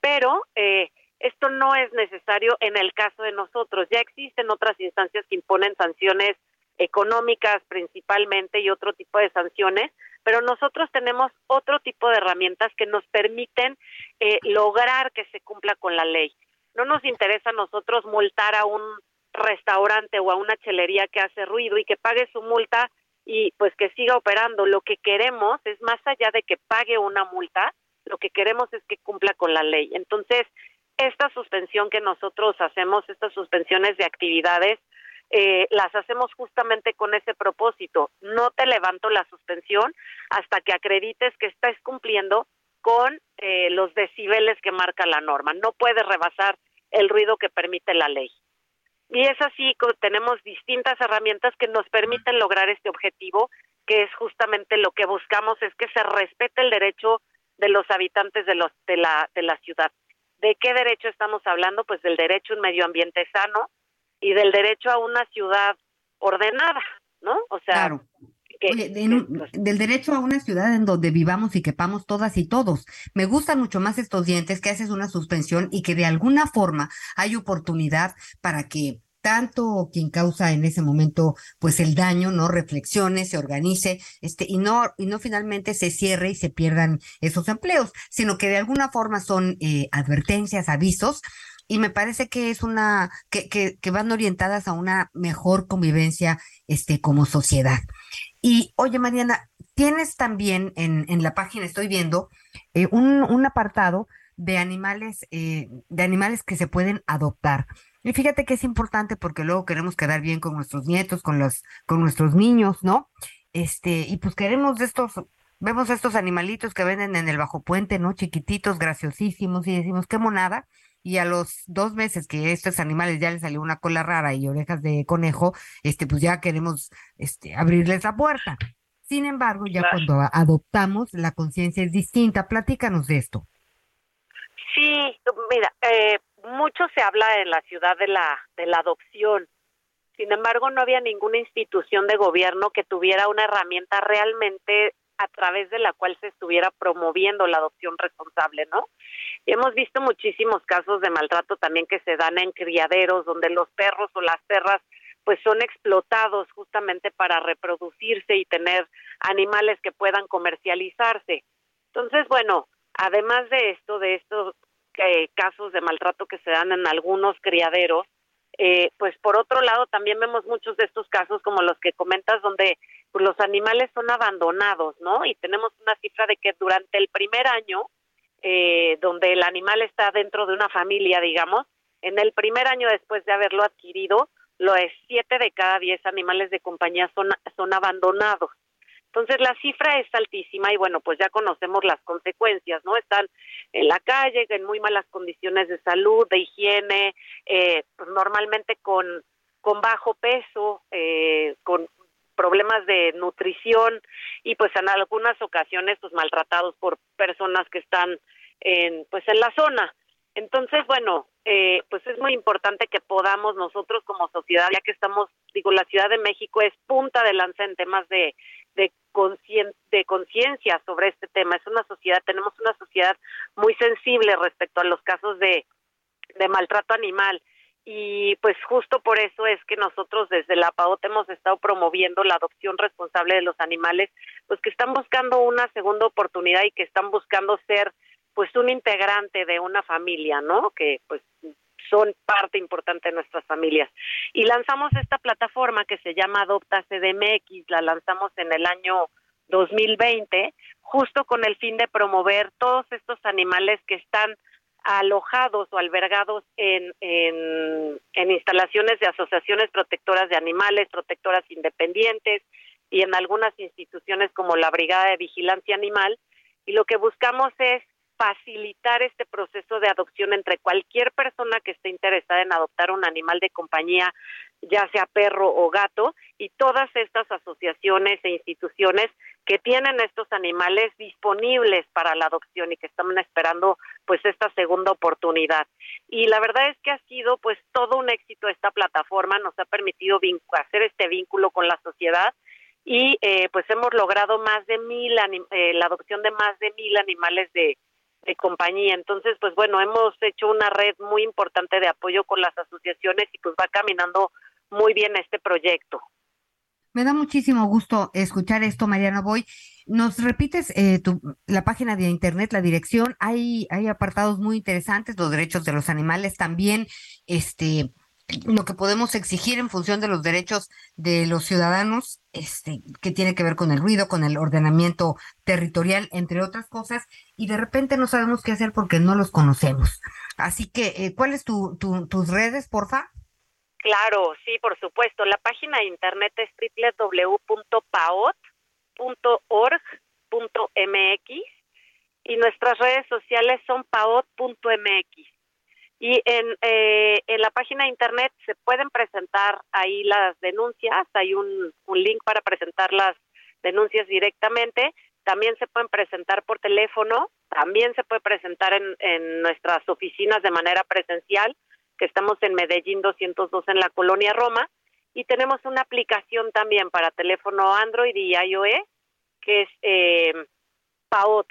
Speaker 18: pero eh, esto no es necesario en el caso de nosotros. Ya existen otras instancias que imponen sanciones económicas principalmente y otro tipo de sanciones, pero nosotros tenemos otro tipo de herramientas que nos permiten eh, lograr que se cumpla con la ley. No nos interesa a nosotros multar a un restaurante o a una chelería que hace ruido y que pague su multa y pues que siga operando. Lo que queremos es más allá de que pague una multa, lo que queremos es que cumpla con la ley. Entonces, esta suspensión que nosotros hacemos, estas suspensiones de actividades, eh, las hacemos justamente con ese propósito. No te levanto la suspensión hasta que acredites que estás cumpliendo con eh, los decibeles que marca la norma. No puedes rebasar el ruido que permite la ley. Y es así que tenemos distintas herramientas que nos permiten lograr este objetivo, que es justamente lo que buscamos, es que se respete el derecho de los habitantes de, los, de, la, de la ciudad. ¿De qué derecho estamos hablando? Pues del derecho a un medio ambiente sano y del derecho a una ciudad ordenada, ¿no? O sea,
Speaker 8: pues del derecho a una ciudad en donde vivamos y quepamos todas y todos. Me gustan mucho más estos dientes que haces una suspensión y que de alguna forma hay oportunidad para que tanto quien causa en ese momento pues el daño no reflexione se organice este y no y no finalmente se cierre y se pierdan esos empleos sino que de alguna forma son eh, advertencias avisos y me parece que es una, que, que, que, van orientadas a una mejor convivencia este, como sociedad. Y oye, Mariana, tienes también en, en la página, estoy viendo, eh, un, un, apartado de animales, eh, de animales que se pueden adoptar. Y fíjate que es importante porque luego queremos quedar bien con nuestros nietos, con los, con nuestros niños, ¿no? Este, y pues queremos de estos, vemos estos animalitos que venden en el bajo puente, ¿no? Chiquititos, graciosísimos, y decimos, qué monada y a los dos meses que estos animales ya les salió una cola rara y orejas de conejo, este, pues ya queremos este, abrirles la puerta. Sin embargo, ya cuando adoptamos, la conciencia es distinta. Platícanos de esto.
Speaker 18: Sí, mira, eh, mucho se habla en la ciudad de la, de la adopción. Sin embargo, no había ninguna institución de gobierno que tuviera una herramienta realmente a través de la cual se estuviera promoviendo la adopción responsable, ¿no? Y hemos visto muchísimos casos de maltrato también que se dan en criaderos donde los perros o las perras pues son explotados justamente para reproducirse y tener animales que puedan comercializarse. Entonces, bueno, además de esto, de estos eh, casos de maltrato que se dan en algunos criaderos, eh, pues por otro lado también vemos muchos de estos casos como los que comentas donde pues, los animales son abandonados, ¿no? Y tenemos una cifra de que durante el primer año, eh, donde el animal está dentro de una familia, digamos, en el primer año después de haberlo adquirido, lo es siete de cada diez animales de compañía son, son abandonados. Entonces la cifra es altísima y bueno, pues ya conocemos las consecuencias, ¿no? Están en la calle, en muy malas condiciones de salud, de higiene, eh, pues normalmente con, con bajo peso, eh, con problemas de nutrición y pues en algunas ocasiones pues maltratados por personas que están en pues en la zona. Entonces, bueno, eh, pues es muy importante que podamos nosotros como sociedad, ya que estamos, digo, la Ciudad de México es punta de lanza en temas de, de conciencia sobre este tema. Es una sociedad, tenemos una sociedad muy sensible respecto a los casos de, de maltrato animal y pues justo por eso es que nosotros desde la PAOT hemos estado promoviendo la adopción responsable de los animales, pues que están buscando una segunda oportunidad y que están buscando ser pues un integrante de una familia, ¿no? Que pues son parte importante de nuestras familias. Y lanzamos esta plataforma que se llama Adopta CDMX, la lanzamos en el año 2020, justo con el fin de promover todos estos animales que están alojados o albergados en, en, instalaciones de asociaciones protectoras de animales, protectoras independientes y en algunas instituciones como la Brigada de Vigilancia Animal. Y lo que buscamos es facilitar este proceso de adopción entre cualquier persona que esté interesada en adoptar un animal de compañía, ya sea perro o gato, y todas estas asociaciones e instituciones que tienen estos animales disponibles para la adopción y que están esperando pues esta segunda oportunidad. Y la verdad es que ha sido pues todo un éxito esta plataforma, nos ha permitido hacer este vínculo con la sociedad y eh, pues hemos logrado más de mil eh, la adopción de más de mil animales de de compañía. Entonces, pues bueno, hemos hecho una red muy importante de apoyo con las asociaciones y pues va caminando muy bien este proyecto.
Speaker 8: Me da muchísimo gusto escuchar esto, Mariana Boy. ¿Nos repites eh, tu, la página de internet, la dirección? Hay, hay apartados muy interesantes, los derechos de los animales también, este, lo que podemos exigir en función de los derechos de los ciudadanos, este, que tiene que ver con el ruido, con el ordenamiento territorial, entre otras cosas, y de repente no sabemos qué hacer porque no los conocemos. Así que, eh, ¿cuáles tu, tu, tus redes, porfa?
Speaker 18: Claro, sí, por supuesto. La página de internet es www.paot.org.mx y nuestras redes sociales son paot.mx. Y en, eh, en la página de internet se pueden presentar ahí las denuncias, hay un, un link para presentar las denuncias directamente, también se pueden presentar por teléfono, también se puede presentar en, en nuestras oficinas de manera presencial, que estamos en Medellín 202 en la colonia Roma, y tenemos una aplicación también para teléfono Android y iOS, que es eh, PAOT,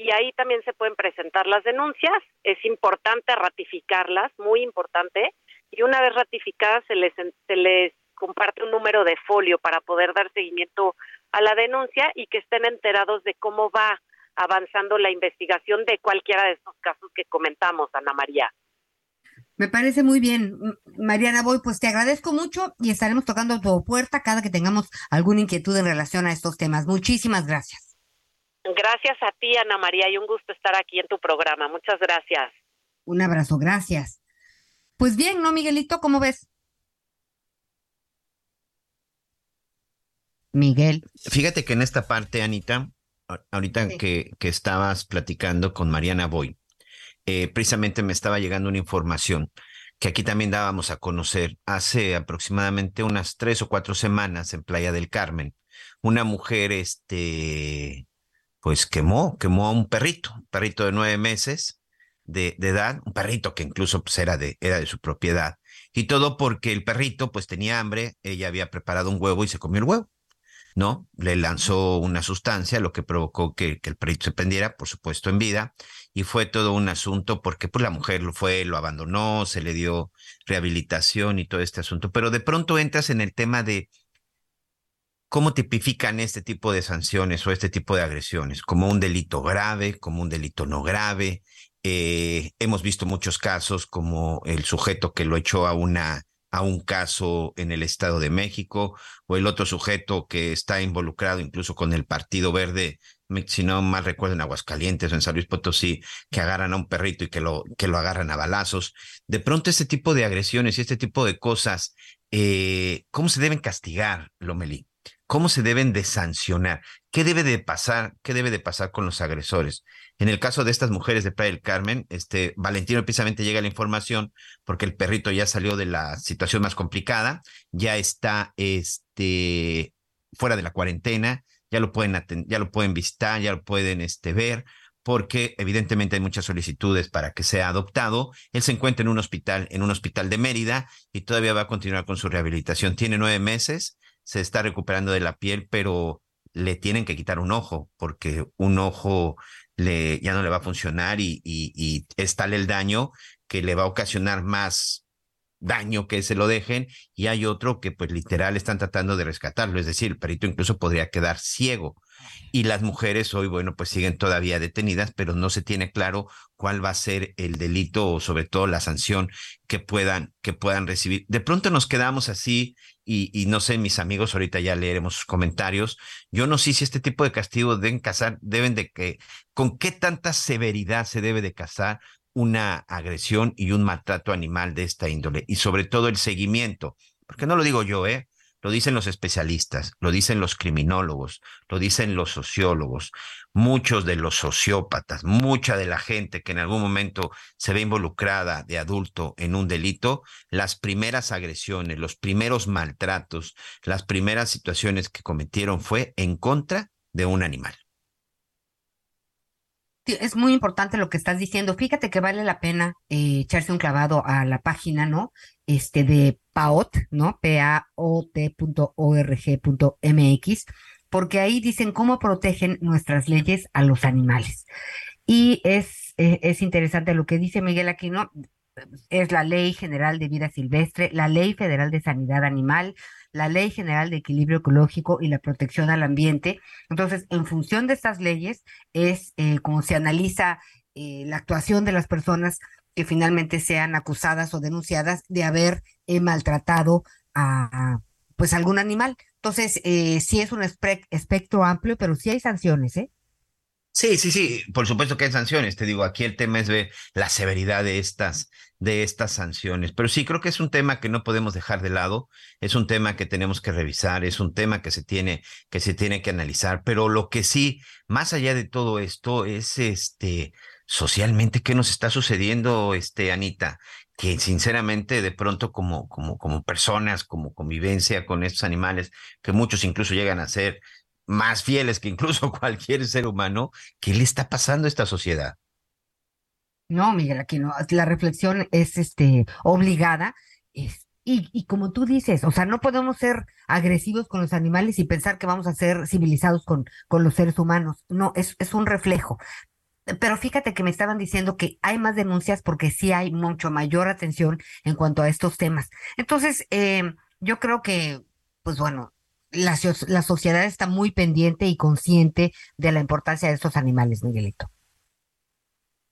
Speaker 18: y ahí también se pueden presentar las denuncias. Es importante ratificarlas, muy importante, y una vez ratificadas se les, se les comparte un número de folio para poder dar seguimiento a la denuncia y que estén enterados de cómo va avanzando la investigación de cualquiera de estos casos que comentamos, Ana María.
Speaker 8: Me parece muy bien. Mariana Boy, pues te agradezco mucho y estaremos tocando tu puerta cada que tengamos alguna inquietud en relación a estos temas. Muchísimas gracias.
Speaker 18: Gracias a ti, Ana María, y un gusto estar aquí en tu programa. Muchas gracias.
Speaker 8: Un abrazo, gracias. Pues bien, ¿no, Miguelito? ¿Cómo ves? Miguel.
Speaker 1: Fíjate que en esta parte, Anita, ahorita que, que, estabas platicando con Mariana Boy, eh, precisamente me estaba llegando una información que aquí también dábamos a conocer hace aproximadamente unas tres o cuatro semanas en Playa del Carmen. Una mujer, este, pues quemó, quemó a un perrito, un perrito de nueve meses de, edad, un perrito que incluso pues, era, de, era de su propiedad. Y todo porque el perrito pues tenía hambre, ella había preparado un huevo y se comió el huevo. ¿no? Le lanzó una sustancia, lo que provocó que, que, el perrito se prendiera, por supuesto, en vida, y fue todo un asunto porque pues la mujer lo fue, lo abandonó, se le dio rehabilitación y todo este asunto, pero de pronto entras en el tema de ¿Cómo tipifican este tipo de sanciones o este tipo de agresiones? ¿Como un delito grave, como un delito no grave? Eh, hemos visto muchos casos como el sujeto que lo echó a un caso en el Estado de México o el otro sujeto que está involucrado incluso con el Partido Verde, si no mal recuerdo en Aguascalientes o en San Luis Potosí, que agarran a un perrito y que lo, que lo agarran a balazos. De pronto este tipo de agresiones y este tipo de cosas, eh, ¿cómo se deben castigar, Lomelí? Cómo se deben de sancionar, qué debe de pasar, qué debe de pasar con los agresores. En el caso de estas mujeres de Playa del Carmen, este Valentino precisamente llega la información porque el perrito ya salió de la situación más complicada, ya está este fuera de la cuarentena, ya lo pueden ya lo pueden visitar, ya lo pueden este ver porque evidentemente hay muchas solicitudes para que sea adoptado. Él se encuentra en un hospital, en un hospital de Mérida y todavía va a continuar con su rehabilitación. Tiene nueve meses se está recuperando de la piel, pero le tienen que quitar un ojo porque un ojo le, ya no le va a funcionar y, y, y es tal el daño que le va a ocasionar más daño que se lo dejen y hay otro que pues literal están tratando de rescatarlo, es decir, el perito incluso podría quedar ciego y las mujeres hoy, bueno, pues siguen todavía detenidas, pero no se tiene claro cuál va a ser el delito o sobre todo la sanción que puedan, que puedan recibir. De pronto nos quedamos así y, y no sé, mis amigos, ahorita ya leeremos sus comentarios. Yo no sé si este tipo de castigos deben casar, deben de que, con qué tanta severidad se debe de casar una agresión y un maltrato animal de esta índole y sobre todo el seguimiento, porque no lo digo yo, ¿eh? Lo dicen los especialistas, lo dicen los criminólogos, lo dicen los sociólogos, muchos de los sociópatas, mucha de la gente que en algún momento se ve involucrada de adulto en un delito, las primeras agresiones, los primeros maltratos, las primeras situaciones que cometieron fue en contra de un animal
Speaker 8: es muy importante lo que estás diciendo. Fíjate que vale la pena eh, echarse un clavado a la página, ¿no? Este de PAOT, ¿no? P-A-O-T.org.mx, porque ahí dicen cómo protegen nuestras leyes a los animales. Y es, eh, es interesante lo que dice Miguel Aquino, es la Ley General de Vida Silvestre, la Ley Federal de Sanidad Animal, la Ley General de Equilibrio Ecológico y la Protección al Ambiente. Entonces, en función de estas leyes, es eh, como se analiza eh, la actuación de las personas que finalmente sean acusadas o denunciadas de haber eh, maltratado a, pues algún animal. Entonces, eh, sí es un espectro amplio, pero sí hay sanciones, ¿eh?
Speaker 1: Sí, sí, sí, por supuesto que hay sanciones. Te digo, aquí el tema es ver la severidad de estas, de estas sanciones. Pero sí, creo que es un tema que no podemos dejar de lado. Es un tema que tenemos que revisar. Es un tema que se tiene, que se tiene que analizar. Pero lo que sí, más allá de todo esto, es este, socialmente, ¿qué nos está sucediendo, este, Anita? Que sinceramente, de pronto, como, como, como personas, como convivencia con estos animales, que muchos incluso llegan a ser más fieles que incluso cualquier ser humano, ¿qué le está pasando a esta sociedad?
Speaker 8: No, Miguel, aquí no, la reflexión es este obligada. Es, y, y, como tú dices, o sea, no podemos ser agresivos con los animales y pensar que vamos a ser civilizados con, con los seres humanos. No, es, es un reflejo. Pero fíjate que me estaban diciendo que hay más denuncias porque sí hay mucho mayor atención en cuanto a estos temas. Entonces, eh, yo creo que, pues bueno, la, la sociedad está muy pendiente y consciente de la importancia de estos animales, Miguelito.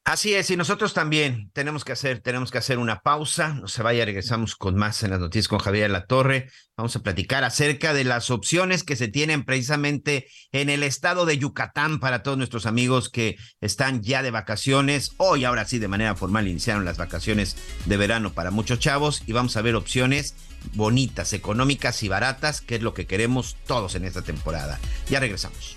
Speaker 1: Así es, y nosotros también tenemos que hacer, tenemos que hacer una pausa. No se vaya, regresamos con más en las noticias con Javier La Torre. Vamos a platicar acerca de las opciones que se tienen precisamente en el estado de Yucatán para todos nuestros amigos que están ya de vacaciones. Hoy, ahora sí, de manera formal, iniciaron las vacaciones de verano para muchos chavos y vamos a ver opciones bonitas, económicas y baratas, que es lo que queremos todos en esta temporada. Ya regresamos.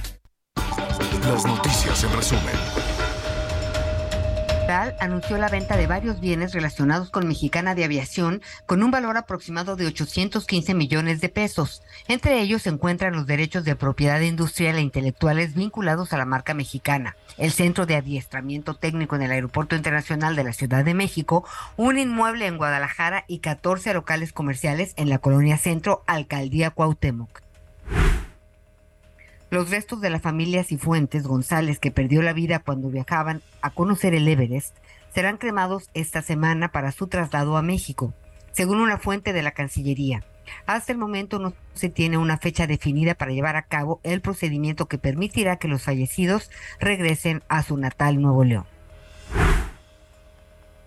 Speaker 3: Las noticias en resumen.
Speaker 8: anunció la venta de varios bienes relacionados con Mexicana de Aviación con un valor aproximado de 815 millones de pesos. Entre ellos se encuentran los derechos de propiedad industrial e intelectuales vinculados a la marca mexicana, el Centro de Adiestramiento Técnico en el Aeropuerto Internacional de la Ciudad de México, un inmueble en Guadalajara y 14 locales comerciales en la colonia Centro, Alcaldía Cuauhtémoc. Los restos de la familia Cifuentes González, que perdió la vida cuando viajaban a conocer el Everest, serán cremados esta semana para su traslado a México, según una fuente de la Cancillería. Hasta el momento no se tiene una fecha definida para llevar a cabo el procedimiento que permitirá que los fallecidos regresen a su natal Nuevo León.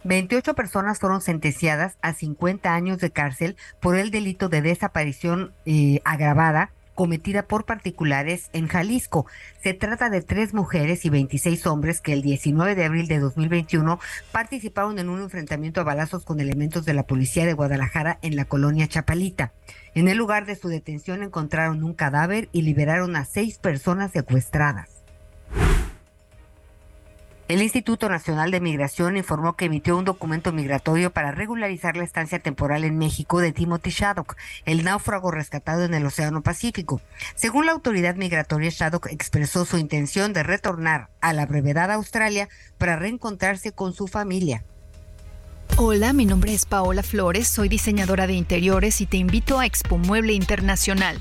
Speaker 8: 28 personas fueron sentenciadas a 50 años de cárcel por el delito de desaparición eh, agravada cometida por particulares en Jalisco. Se trata de tres mujeres y 26 hombres que el 19 de abril de 2021 participaron en un enfrentamiento a balazos con elementos de la policía de Guadalajara en la colonia Chapalita. En el lugar de su detención encontraron un cadáver y liberaron a seis personas secuestradas. El Instituto Nacional de Migración informó que emitió un documento migratorio para regularizar la estancia temporal en México de Timothy Shaddock, el náufrago rescatado en el Océano Pacífico. Según la autoridad migratoria, Shaddock expresó su intención de retornar a la brevedad a Australia para reencontrarse con su familia.
Speaker 11: Hola, mi nombre es Paola Flores, soy diseñadora de interiores y te invito a Expo Mueble Internacional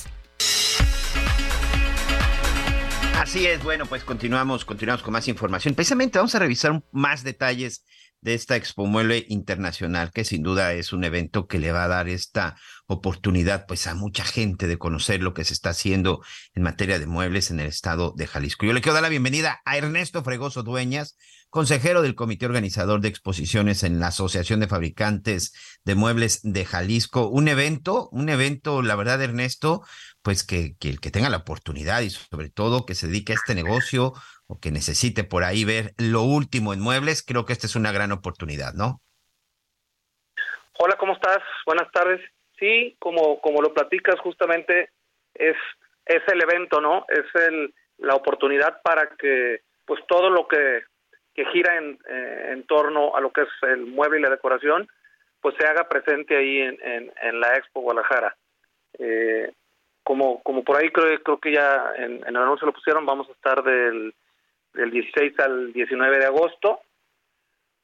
Speaker 1: Así es, bueno, pues continuamos, continuamos con más información. Precisamente vamos a revisar más detalles de esta Expo Mueble Internacional, que sin duda es un evento que le va a dar esta oportunidad pues a mucha gente de conocer lo que se está haciendo en materia de muebles en el estado de Jalisco. Yo le quiero dar la bienvenida a Ernesto Fregoso Dueñas, consejero del comité organizador de exposiciones en la Asociación de Fabricantes de Muebles de Jalisco. Un evento, un evento, la verdad, Ernesto, pues que, el que tenga la oportunidad y sobre todo que se dedique a este negocio o que necesite por ahí ver lo último en muebles, creo que esta es una gran oportunidad, ¿no?
Speaker 19: Hola, ¿cómo estás? Buenas tardes. Sí, como, como lo platicas, justamente es, es el evento, ¿no? Es el, la oportunidad para que pues todo lo que, que gira en, eh, en torno a lo que es el mueble y la decoración, pues se haga presente ahí en, en, la Expo Guadalajara. Eh, como, como por ahí creo, creo que ya en, el anuncio lo pusieron, vamos a estar del del 16 al 19 de agosto.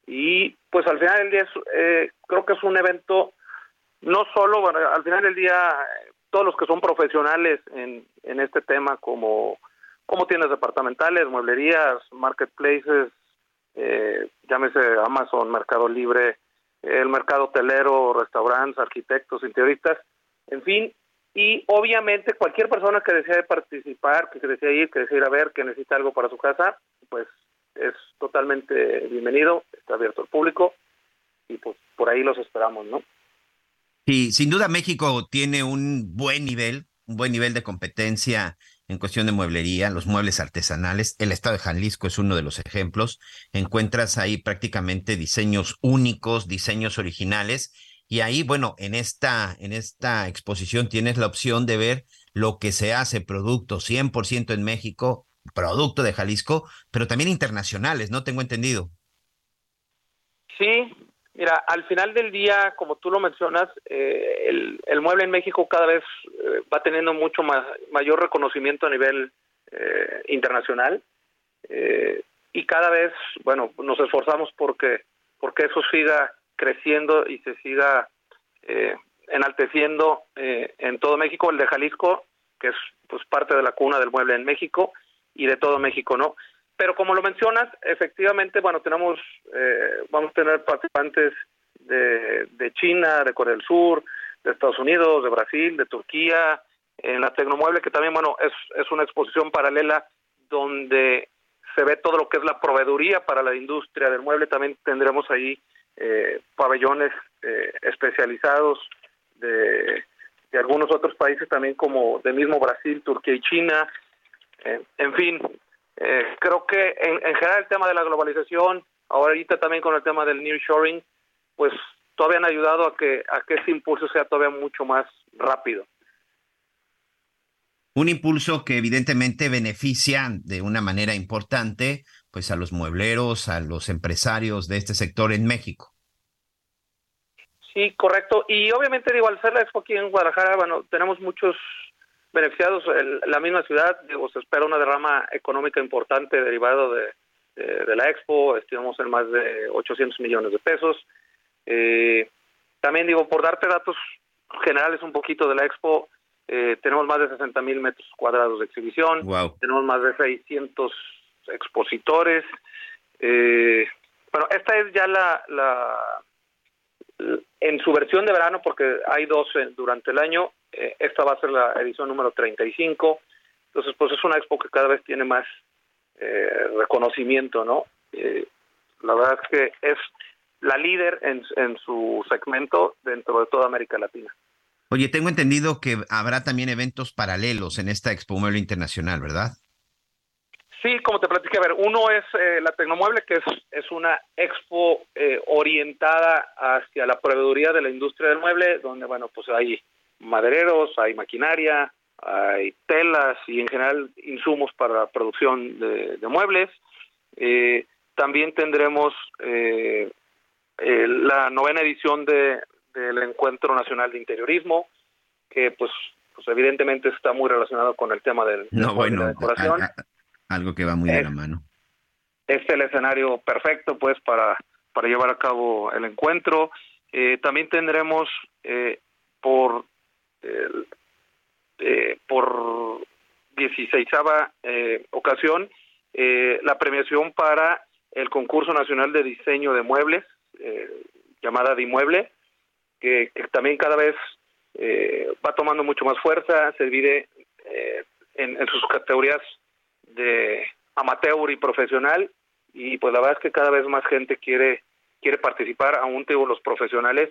Speaker 19: Y pues al final del día eh, creo que es un evento, no solo, al final del día todos los que son profesionales en, en este tema como, como tiendas departamentales, mueblerías, marketplaces, eh, llámese Amazon, Mercado Libre, el mercado hotelero, restaurantes, arquitectos, interioristas, en fin, y obviamente cualquier persona que desee participar, que desee ir, que desee ir a ver, que necesita algo para su casa, pues es totalmente bienvenido, está abierto al público y pues por ahí los esperamos, ¿no?
Speaker 1: Y sin duda México tiene un buen nivel, un buen nivel de competencia en cuestión de mueblería, los muebles artesanales. El estado de Jalisco es uno de los ejemplos. Encuentras ahí prácticamente diseños únicos, diseños originales y ahí, bueno, en esta, en esta exposición tienes la opción de ver lo que se hace, producto 100% en México, producto de Jalisco, pero también internacionales, ¿no? Tengo entendido.
Speaker 19: Sí, mira, al final del día, como tú lo mencionas, eh, el, mueble en México cada vez eh, va teniendo mucho más, mayor reconocimiento a nivel eh, internacional y cada vez, bueno, nos esforzamos porque, porque eso siga creciendo y se siga eh, enalteciendo eh, en todo México, el de Jalisco, que es pues parte de la cuna del mueble en México y de todo México, ¿no? Pero como lo mencionas, efectivamente, bueno, tenemos, eh, vamos a tener participantes de, de China, de Corea del Sur, de Estados Unidos, de Brasil, de Turquía, en la Tecnomueble, que también, bueno, es, es una exposición paralela donde se ve todo lo que es la proveeduría para la industria del mueble. También tendremos ahí eh, pabellones eh, especializados de, de, algunos otros países también como de mismo Brasil, Turquía y China. Eh, en fin, eh, creo que en, en, general el tema de la globalización, ahorita también con el tema del nearshoring, pues todavía han ayudado a que a que ese impulso sea todavía mucho más rápido.
Speaker 1: Un impulso que evidentemente beneficia de una manera importante pues a los muebleros, a los empresarios de este sector en México.
Speaker 19: Sí, correcto. Y obviamente digo, al ser la expo aquí en Guadalajara, bueno, tenemos muchos beneficiados. El, la misma ciudad, digo, se espera una derrama económica importante derivado de, de, de la expo, estimamos en más de 800 millones de pesos. Eh, también digo, por darte datos generales un poquito de la expo, eh, tenemos más de 60 mil metros cuadrados de exhibición,
Speaker 1: wow.
Speaker 19: tenemos más de 600 expositores. Eh, bueno, esta es ya la, la, en su versión de verano, porque hay dos durante el año, eh, esta va a ser la edición número 35, entonces pues es una expo que cada vez tiene más eh, reconocimiento, ¿no? Eh, la verdad es que es la líder en, en su segmento dentro de toda América Latina.
Speaker 1: Oye, tengo entendido que habrá también eventos paralelos en esta Expo Mueble Internacional, ¿verdad?
Speaker 19: Sí, como te platiqué, a ver, uno es eh, la Tecnomueble, que es, es una expo eh, orientada hacia la proveeduría de la industria del mueble, donde, bueno, pues hay madereros, hay maquinaria, hay telas y en general insumos para la producción de, de muebles. Eh, también tendremos eh, la novena edición de, del Encuentro Nacional de Interiorismo, que pues, pues evidentemente está muy relacionado con el tema del,
Speaker 1: no, bueno,
Speaker 19: de decoración.
Speaker 1: A, a, algo que va muy de la mano.
Speaker 19: Este es el escenario perfecto, pues, para, para llevar a cabo el encuentro. Eh, también tendremos eh, por eh, por 16 eh, ocasión la premiación para el concurso nacional de diseño de muebles, eh, llamada Dimueble, que, que también cada vez eh, va tomando mucho más fuerza, se divide eh, en, en, sus categorías de amateur y profesional, y pues la verdad es que cada vez más gente quiere quiere participar, aún tengo los profesionales,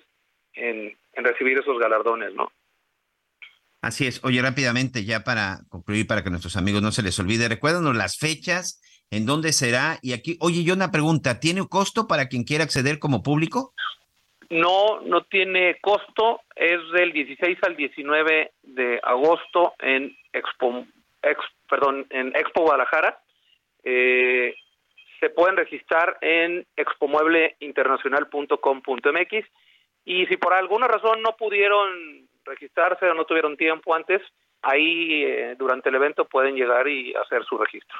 Speaker 19: en, en recibir esos galardones, ¿no?
Speaker 1: Así es. Oye, rápidamente, ya para concluir, para que nuestros amigos no se les olvide, recuérdanos las fechas, en dónde será. Y aquí, oye, yo una pregunta, ¿tiene un costo para quien quiera acceder como público?
Speaker 19: No, no tiene costo. Es del 16 al 19 de agosto en Expo, perdón, en Expo Guadalajara. Eh, se pueden registrar en expomuebleinternacional.com.mx y si por alguna razón no pudieron registrarse o no tuvieron tiempo antes, ahí eh, durante el evento pueden llegar y hacer su registro.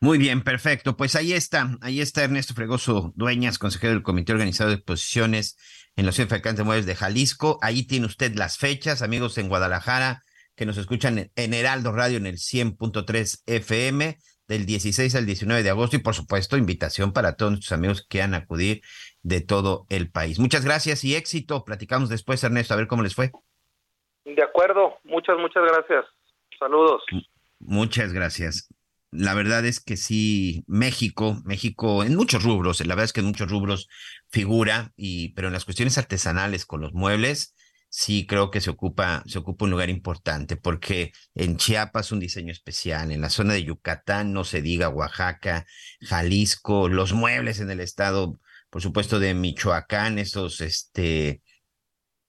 Speaker 1: Muy bien, perfecto. Pues ahí está, ahí está Ernesto Fregoso Dueñas, consejero del Comité Organizado de Exposiciones en los Fabricantes de Muebles de Jalisco. Ahí tiene usted las fechas, amigos en Guadalajara, que nos escuchan en Heraldo Radio en el 100.3 FM del 16 al 19 de agosto y por supuesto invitación para todos nuestros amigos que quieran acudir de todo el país. Muchas gracias y éxito. Platicamos después, Ernesto, a ver cómo les fue.
Speaker 19: De acuerdo, muchas, muchas gracias. Saludos.
Speaker 1: Muchas gracias. La verdad es que sí, México, México en muchos rubros, la verdad es que en muchos rubros figura, y, pero en las cuestiones artesanales con los muebles, sí creo que se ocupa, se ocupa un lugar importante, porque en Chiapas un diseño especial, en la zona de Yucatán, no se diga Oaxaca, Jalisco, los muebles en el estado, por supuesto, de Michoacán, esos este,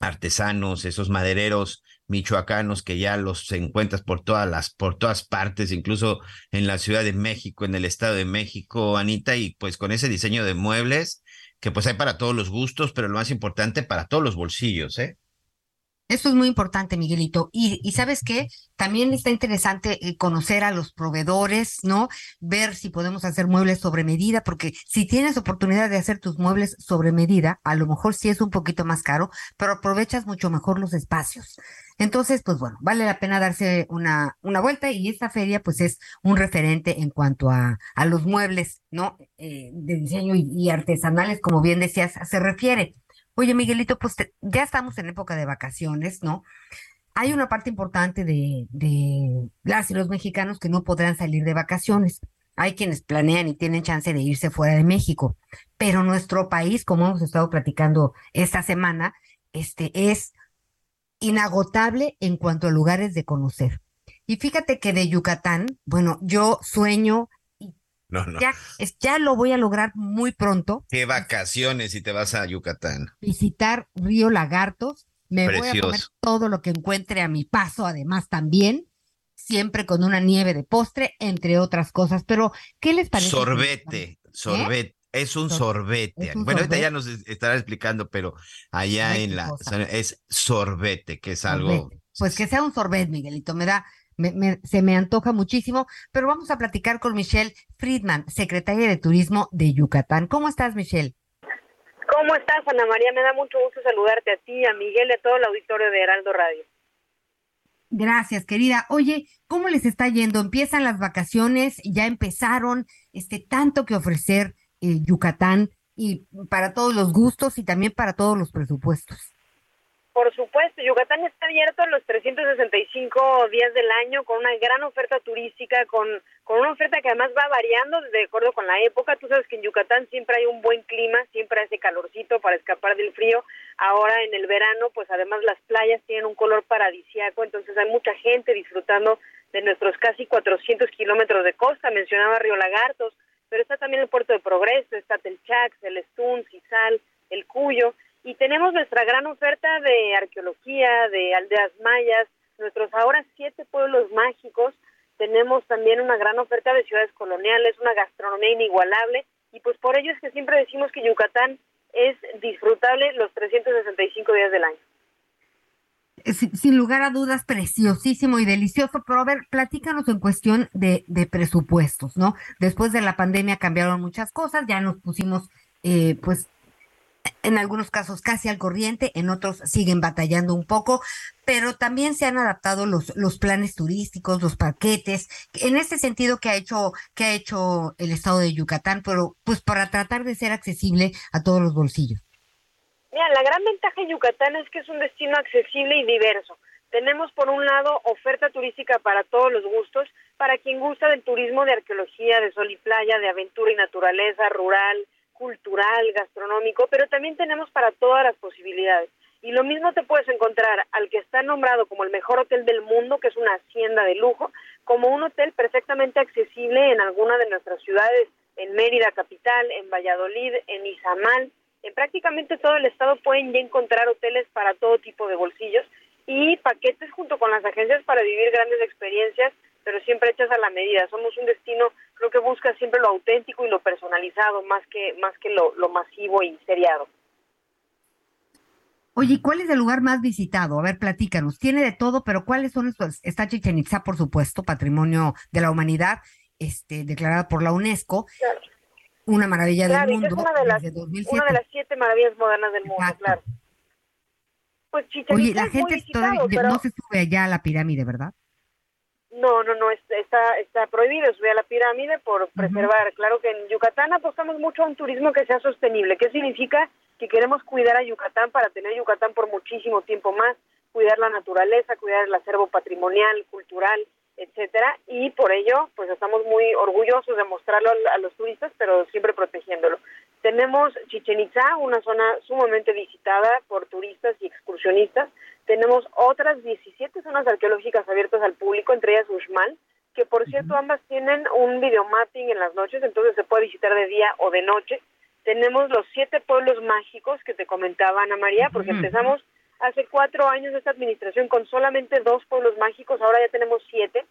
Speaker 1: artesanos, esos madereros michoacanos que ya los encuentras por todas las, por todas partes, incluso en la Ciudad de México, en el Estado de México, Anita, y pues con ese diseño de muebles que pues hay para todos los gustos, pero lo más importante para todos los bolsillos, ¿eh?
Speaker 8: Eso es muy importante, Miguelito. Y, y sabes qué, también está interesante eh, conocer a los proveedores, ¿no? Ver si podemos hacer muebles sobre medida, porque si tienes oportunidad de hacer tus muebles sobre medida, a lo mejor sí es un poquito más caro, pero aprovechas mucho mejor los espacios. Entonces, pues bueno, vale la pena darse una, una vuelta y esta feria pues es un referente en cuanto a, a los muebles, ¿no? Eh, de diseño y, y artesanales, como bien decías, se refiere. Oye, Miguelito, pues ya estamos en época de vacaciones, ¿no? Hay una parte importante de, de las y los mexicanos que no podrán salir de vacaciones. Hay quienes planean y tienen chance de irse fuera de México, pero nuestro país, como hemos estado platicando esta semana, este es inagotable en cuanto a lugares de conocer. Y fíjate que de Yucatán, bueno, yo sueño
Speaker 1: no, no.
Speaker 8: Ya, ya lo voy a lograr muy pronto.
Speaker 1: Qué vacaciones si te vas a Yucatán.
Speaker 8: Visitar Río Lagartos. Me Precioso. voy a comer todo lo que encuentre a mi paso, además también, siempre con una nieve de postre, entre otras cosas. Pero, ¿qué les parece?
Speaker 1: Sorbete, sorbete. ¿Eh? Es un sorbete. Es un bueno, sorbete. ahorita ya nos estará explicando, pero allá en la es sorbete, que es sorbete. algo.
Speaker 8: Pues que sea un sorbete, Miguelito. Me da, me, me, se me antoja muchísimo, pero vamos a platicar con Michelle Friedman, secretaria de Turismo de Yucatán. ¿Cómo estás, Michelle?
Speaker 20: ¿Cómo estás, Ana María? Me da mucho gusto saludarte a ti, a Miguel y a todo el auditorio de Heraldo Radio.
Speaker 8: Gracias, querida. Oye, ¿cómo les está yendo? Empiezan las vacaciones, ya empezaron, este tanto que ofrecer eh, Yucatán y para todos los gustos y también para todos los presupuestos.
Speaker 20: Por supuesto, Yucatán está abierto los 365 días del año con una gran oferta turística, con, con una oferta que además va variando de acuerdo con la época. Tú sabes que en Yucatán siempre hay un buen clima, siempre hace calorcito para escapar del frío. Ahora en el verano, pues además las playas tienen un color paradisiaco, entonces hay mucha gente disfrutando de nuestros casi 400 kilómetros de costa. Mencionaba Río Lagartos, pero está también el Puerto de Progreso, está Telchax, el Estún, Cisal, el Cuyo y tenemos nuestra gran oferta de arqueología, de aldeas mayas, nuestros ahora siete pueblos mágicos, tenemos también una gran oferta de ciudades coloniales, una gastronomía inigualable y pues por ello es que siempre decimos que Yucatán es disfrutable los 365 días del año.
Speaker 8: Sin, sin lugar a dudas, preciosísimo y delicioso, pero a ver, platícanos en cuestión de, de presupuestos, ¿no? Después de la pandemia cambiaron muchas cosas, ya nos pusimos eh, pues en algunos casos casi al corriente, en otros siguen batallando un poco, pero también se han adaptado los, los planes turísticos, los paquetes, en ese sentido que ha hecho, que ha hecho el estado de Yucatán, pero pues para tratar de ser accesible a todos los bolsillos.
Speaker 20: Mira, la gran ventaja de Yucatán es que es un destino accesible y diverso. Tenemos por un lado oferta turística para todos los gustos, para quien gusta del turismo de arqueología, de sol y playa, de aventura y naturaleza, rural, cultural, gastronómico, pero también tenemos para todas las posibilidades. Y lo mismo te puedes encontrar al que está nombrado como el mejor hotel del mundo, que es una hacienda de lujo, como un hotel perfectamente accesible en alguna de nuestras ciudades, en Mérida capital, en Valladolid, en Izamal, en prácticamente todo el estado pueden ya encontrar hoteles para todo tipo de bolsillos y paquetes junto con las agencias para vivir grandes experiencias, pero siempre hechas a la medida. Somos un destino, creo que busca siempre lo auténtico y lo personalizado, más que, más que lo, lo masivo y seriado.
Speaker 8: Oye, ¿cuál es el lugar más visitado? A ver, platícanos. Tiene de todo, pero ¿cuáles son estos? Está Chichen Itza, por supuesto, Patrimonio de la Humanidad, este, declarada por la UNESCO. Una maravilla del mundo. Es
Speaker 20: una de, las, una de las siete maravillas modernas del mundo, claro.
Speaker 8: Pues Chichen Oye, la gente no se sube allá a la pirámide, ¿verdad?
Speaker 20: No, no, no, está, está prohibido subir a la pirámide por preservar. Claro que en Yucatán apostamos mucho a un turismo que sea sostenible. ¿Qué significa? Que queremos cuidar a Yucatán para tener Yucatán por muchísimo tiempo más, cuidar la naturaleza, cuidar el acervo patrimonial, cultural, etcétera, y por ello, pues estamos muy orgullosos de mostrarlo a, los turistas, pero siempre protegiéndolo. Tenemos Chichen Itza, una zona sumamente visitada por turistas y excursionistas. Tenemos otras 17 zonas arqueológicas abiertas al público, entre ellas Uxmal, que por cierto ambas tienen un videomapping en las noches, entonces se puede visitar de día o de noche. Tenemos los siete pueblos mágicos que te comentaba Ana María, porque empezamos hace cuatro años esta administración con solamente dos pueblos mágicos, ahora ya tenemos siete.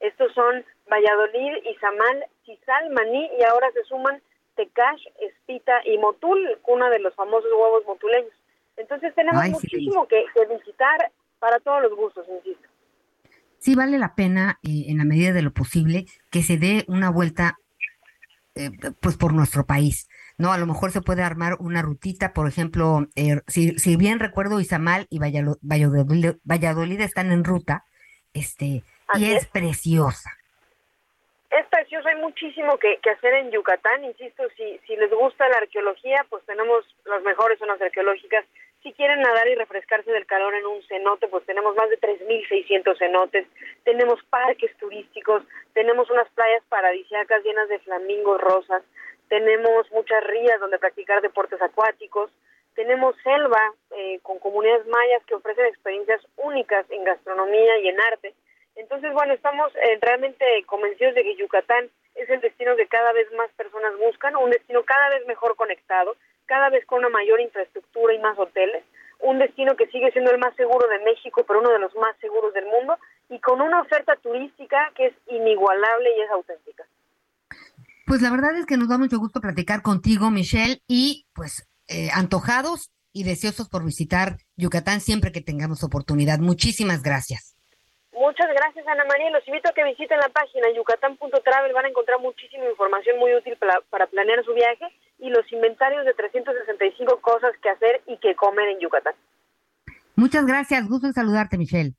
Speaker 20: Estos son Valladolid, Izamal, Chizal, Maní y ahora se suman Tecash, Espita y Motul, una de los famosos huevos motuleños. Entonces tenemos muchísimo que, visitar para todos los gustos, insisto.
Speaker 8: Sí vale la pena, eh, en la medida de lo posible, que se dé una vuelta eh, pues por nuestro país. ¿No? A lo mejor se puede armar una rutita, por ejemplo, eh, si, si, bien recuerdo, Izamal y Valladolid, Valladolid, están en ruta, este, y es, preciosa.
Speaker 20: Es precioso, hay muchísimo que, que, hacer en Yucatán, insisto, si, si les gusta la arqueología, pues tenemos las mejores zonas arqueológicas. Si quieren nadar y refrescarse del calor en un cenote, pues tenemos más de 3.600 cenotes, tenemos parques turísticos, tenemos unas playas paradisíacas llenas de flamingos rosas, tenemos muchas rías donde practicar deportes acuáticos, tenemos selva eh, con comunidades mayas que ofrecen experiencias únicas en gastronomía y en arte. Entonces, bueno, estamos eh, realmente convencidos de que Yucatán es el destino que cada vez más personas buscan, un destino cada vez mejor conectado, cada vez con una mayor infraestructura y más hoteles, un destino que sigue siendo el más seguro de México, pero uno de los más seguros del mundo, y con una oferta turística que es inigualable y es auténtica.
Speaker 8: Pues la verdad es que nos da mucho gusto platicar contigo, Michelle, y pues eh, antojados y deseosos por visitar Yucatán siempre que tengamos oportunidad. Muchísimas gracias.
Speaker 20: Muchas gracias, Ana María. Los invito a que visiten la página yucatán.travel. Van a encontrar muchísima información muy útil para, para planear su viaje y los inventarios de 365 cosas que hacer y que comer en Yucatán.
Speaker 8: Muchas gracias. Gusto en saludarte, Michelle.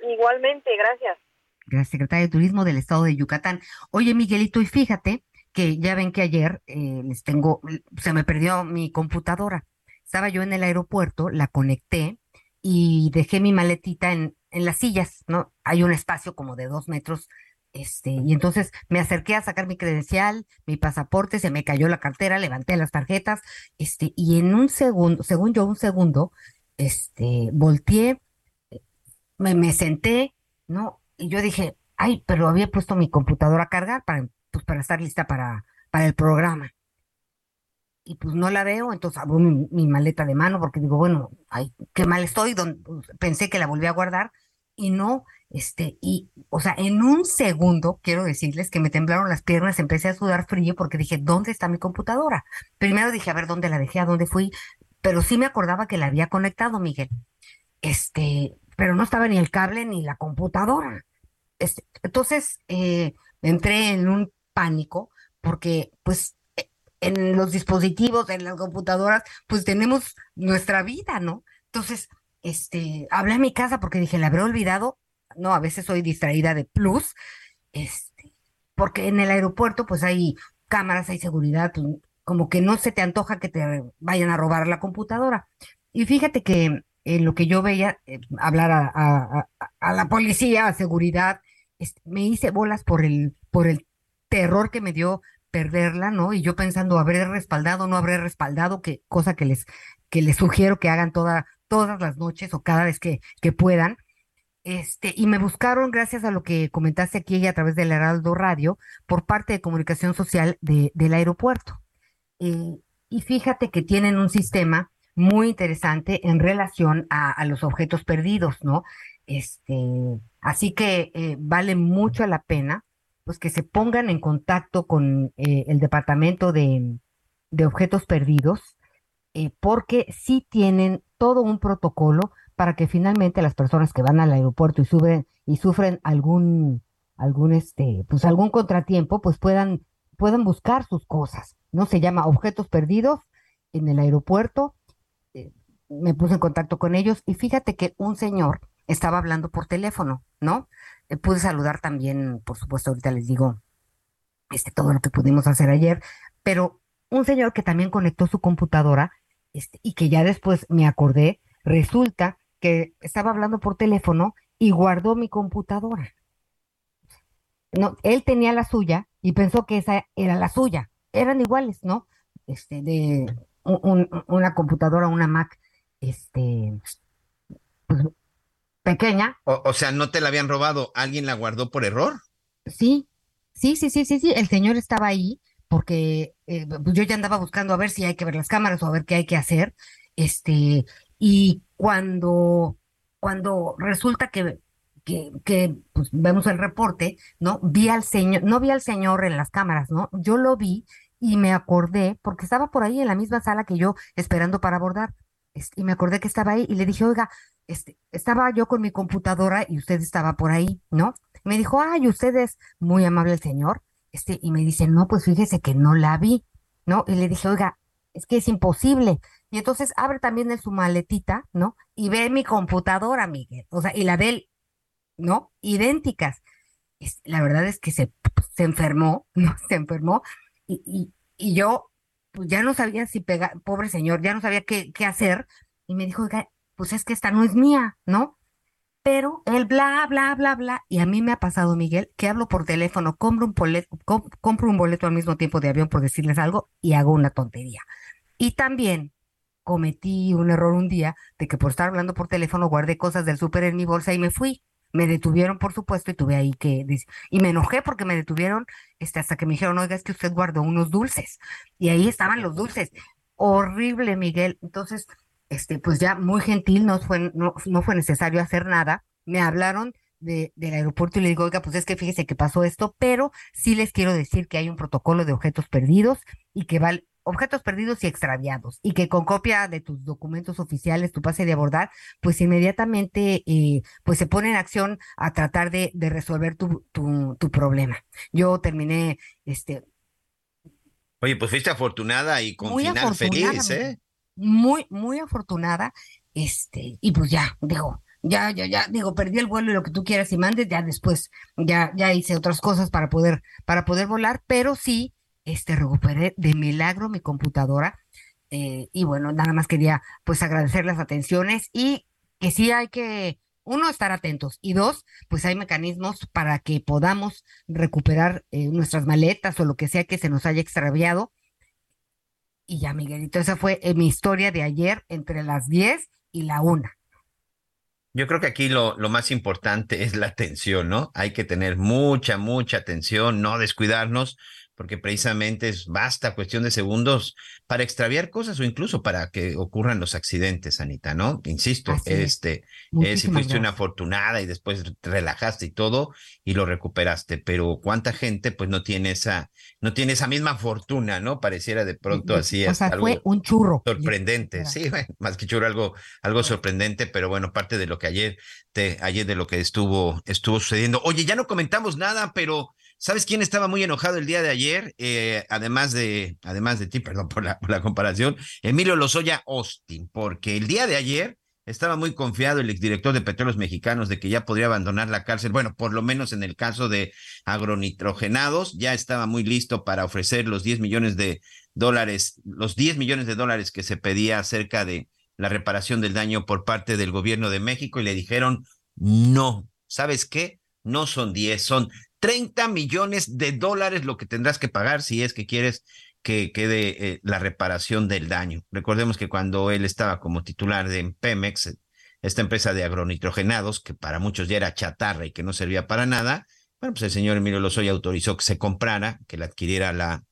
Speaker 20: Igualmente, gracias.
Speaker 8: Gracias, secretaria de Turismo del Estado de Yucatán. Oye, Miguelito, y fíjate que ya ven que ayer eh, les tengo, se me perdió mi computadora. Estaba yo en el aeropuerto, la conecté y dejé mi maletita en, en las sillas, ¿no? Hay un espacio como de dos metros, este, y entonces me acerqué a sacar mi credencial, mi pasaporte, se me cayó la cartera, levanté las tarjetas, este, y en un segundo, según yo, un segundo, este, volteé, me, me senté, ¿no? Y yo dije, ay, pero había puesto mi computadora a cargar para pues para estar lista para, para el programa. Y pues no la veo, entonces abro mi, maleta de mano porque digo, bueno, ay, qué mal estoy, pues, pensé que la volví a guardar y no, este, y, o sea, en un segundo, quiero decirles que me temblaron las piernas, empecé a sudar frío porque dije, ¿dónde está mi computadora? Primero dije, a ver, ¿dónde la dejé? ¿A dónde fui? Pero sí me acordaba que la había conectado, Miguel. Este, pero no estaba ni el cable ni la computadora. Este, entonces, eh, entré en un pánico porque pues e, en los dispositivos, en las computadoras, pues tenemos nuestra vida, ¿no? Entonces, este, hablé a mi casa porque dije, ¿la habré olvidado? No, a veces soy distraída de plus, este, porque en el aeropuerto pues hay cámaras, hay seguridad, pues, como que no se te antoja que te vayan a robar la computadora. Y fíjate que en lo que yo veía, eh, hablar a, la policía, a seguridad, este, me hice bolas por el, por el terror que me dio perderla, ¿no? Y yo pensando, ¿habré respaldado, no habré respaldado? Que, cosa que les, que les sugiero que hagan toda, todas las noches o cada vez que, que puedan. Este, y me buscaron gracias a lo que comentaste aquí a través del Heraldo Radio por parte de comunicación social de, del aeropuerto. Eh, y fíjate que tienen un sistema muy interesante en relación a, los objetos perdidos, ¿no? Este, así que eh, vale mucho la pena pues que se pongan en contacto con eh, el departamento de, de objetos perdidos, porque sí tienen todo un protocolo para que finalmente las personas que van al aeropuerto y sufren y sufren algún algún este pues algún contratiempo pues puedan puedan buscar sus cosas no se llama objetos perdidos en el aeropuerto eh, me puse en contacto con ellos y fíjate que un señor estaba hablando por teléfono no eh, pude saludar también por supuesto ahorita les digo este todo lo que pudimos hacer ayer pero un señor que también conectó su computadora este, y que ya después me acordé resulta que estaba hablando por teléfono y guardó mi computadora. No, él tenía la suya y pensó que esa era la suya. Eran iguales, ¿no? Este, de una computadora, una Mac, este, pequeña.
Speaker 1: O, sea, ¿no te la habían robado? ¿Alguien la guardó por error?
Speaker 8: Sí, sí, sí, sí, sí, sí. El señor estaba ahí porque eh, yo ya andaba buscando a ver si hay que ver las cámaras o a ver qué hay que hacer. Este, y cuando, cuando resulta que, que, que pues, vemos el reporte, ¿no? Vi al señor, no vi al señor en las cámaras, ¿no? Yo lo vi y me acordé, porque estaba por ahí en la misma sala que yo esperando para abordar, y me acordé que estaba ahí y le dije, oiga, este, estaba yo con mi computadora y usted estaba por ahí, ¿no? Me dijo, ay, usted es muy amable el señor, este, y me dice, no, pues fíjese que no la vi, ¿no? Y le dije, oiga, es que es imposible. Y entonces abre también en su maletita, ¿no? Y ve mi computadora, Miguel. O sea, y la de él, ¿no? Idénticas. la verdad es que se, se enfermó, ¿no? Se enfermó. Y, y, y yo, pues ya no sabía si pegar, pobre señor, ya no sabía qué, qué hacer. Y me dijo, pues es que esta no es mía, ¿no? Pero él bla, bla, bla, bla. Y a mí me ha pasado, Miguel, que hablo por teléfono, compro un boleto, compro un boleto al mismo tiempo de avión por decirles algo y hago una tontería. Y también cometí un error un día de que por estar hablando por teléfono guardé cosas del súper en mi bolsa y me fui. Me detuvieron, por supuesto, y tuve ahí que... Y me enojé porque me detuvieron este, hasta que me dijeron, oiga, es que usted guardó unos dulces. Y ahí estaban los dulces. Horrible, Miguel. Entonces, este, pues ya muy gentil, no fue, no, no fue necesario hacer nada. Me hablaron de, del aeropuerto y le digo, oiga, pues es que fíjese que pasó esto, pero sí les quiero decir que hay un protocolo de objetos perdidos y que va objetos perdidos y extraviados y que con copia de tus documentos oficiales, tu pase de abordar, pues inmediatamente eh, pues se pone en acción a tratar de, de resolver tu, tu, tu, problema. Yo terminé, este...
Speaker 1: Oye, pues fuiste afortunada y con final feliz, ¿eh?
Speaker 8: Muy, muy afortunada, este, y pues ya, digo, ya, ya, ya, digo, perdí el vuelo y lo que tú quieras y mandes, ya después, ya, ya hice otras cosas para poder, para poder volar, pero sí, este, recuperé de milagro mi computadora. Eh, y bueno, nada más quería pues agradecer las atenciones y que sí hay que, uno, estar atentos y dos, pues hay mecanismos para que podamos recuperar eh, nuestras maletas o lo que sea que se nos haya extraviado. Y ya, Miguelito, esa fue eh, mi historia de ayer entre las 10 y la 1.
Speaker 1: Yo creo que aquí lo, lo, más importante es la atención, ¿no? Hay que tener mucha, mucha atención, no descuidarnos, porque precisamente es basta cuestión de segundos para extraviar cosas o incluso para que ocurran los accidentes, Anita, ¿no? Insisto, este, es, si fuiste una afortunada y después te relajaste y todo y lo recuperaste, pero cuánta gente pues no tiene esa, no tiene esa misma fortuna, ¿no? Pareciera de pronto así.
Speaker 8: O sea, fue un churro.
Speaker 1: Sorprendente, sí, más que churro, algo, algo sorprendente, pero bueno, parte de lo que ayer, te, ayer de lo que estuvo, estuvo sucediendo. Oye, ya no comentamos nada, pero ¿Sabes quién estaba muy enojado el día de ayer? Eh, además de, además de ti, perdón por la, comparación, Emilio Lozoya Austin, porque el día de ayer estaba muy confiado el exdirector de Petróleos Mexicanos de que ya podría abandonar la cárcel. Bueno, por lo menos en el caso de agronitrogenados, ya estaba muy listo para ofrecer los 10 millones de dólares, los 10 millones de dólares que se pedía acerca de la reparación del daño por parte del gobierno de México y le dijeron, no, ¿sabes qué? No son 10, son 30 millones de dólares lo que tendrás que pagar si es que quieres que quede eh, la reparación del daño. Recordemos que cuando él estaba como titular de Pemex, esta empresa de agronitrogenados, que para muchos ya era chatarra y que no servía para nada, bueno, pues el señor Emilio Lozoya autorizó que se comprara, que la adquiriera la,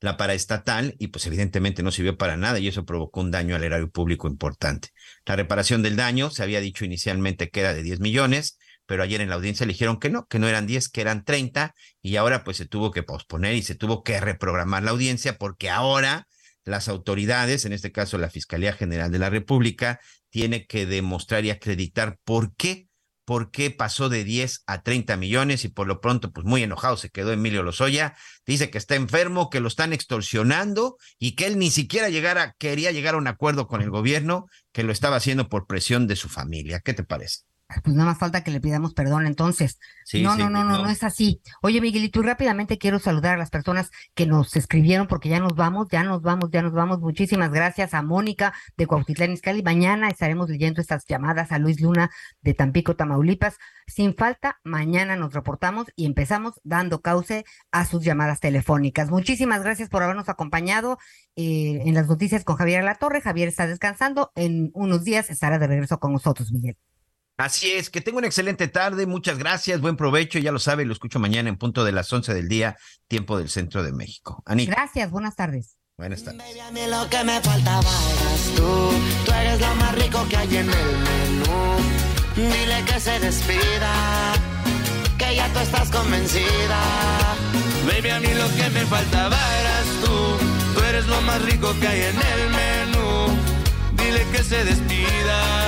Speaker 1: la paraestatal, y pues evidentemente no sirvió para nada y eso provocó un daño al erario público importante. La reparación del daño se había dicho inicialmente que era de 10 millones, pero ayer en la audiencia le dijeron que no, que no eran 10, que eran 30, y ahora pues se tuvo que posponer y se tuvo que reprogramar la audiencia porque ahora las autoridades, en este caso la Fiscalía General de la República, tiene que demostrar y acreditar por qué, por qué pasó de 10 a 30 millones y por lo pronto pues muy enojado se quedó Emilio Lozoya, dice que está enfermo, que lo están extorsionando y que él ni siquiera llegara, quería llegar a un acuerdo con el gobierno, que lo estaba haciendo por presión de su familia. ¿Qué te parece?
Speaker 8: Pues nada más falta que le pidamos perdón entonces. no, no, no, no, no, es así. Oye, Miguelito, y rápidamente quiero saludar a las personas que nos escribieron porque ya nos vamos, ya nos vamos, ya nos vamos. Muchísimas gracias a Mónica de Cuautitlán Izcalli. Mañana estaremos leyendo estas llamadas a Luis Luna de Tampico, Tamaulipas. Sin falta, mañana nos reportamos y empezamos dando cauce a sus llamadas telefónicas. Muchísimas gracias por habernos acompañado eh, en las noticias con Javier La Torre. Javier está descansando. En unos días estará de regreso con nosotros, Miguel.
Speaker 1: Así es, que tenga una excelente tarde, muchas gracias, buen provecho, ya lo sabe, lo escucho mañana en punto de las 11 del día, tiempo del centro de México. Anita.
Speaker 8: Gracias, buenas tardes.
Speaker 1: Buenas tardes.
Speaker 21: Baby, a mí lo que me faltaba eras tú, tú eres lo más rico que hay en el menú. Dile que se despida, que ya tú estás convencida.
Speaker 6: Baby, a mí lo que me faltaba eras tú, tú eres lo más rico que hay en el menú. Dile que se despida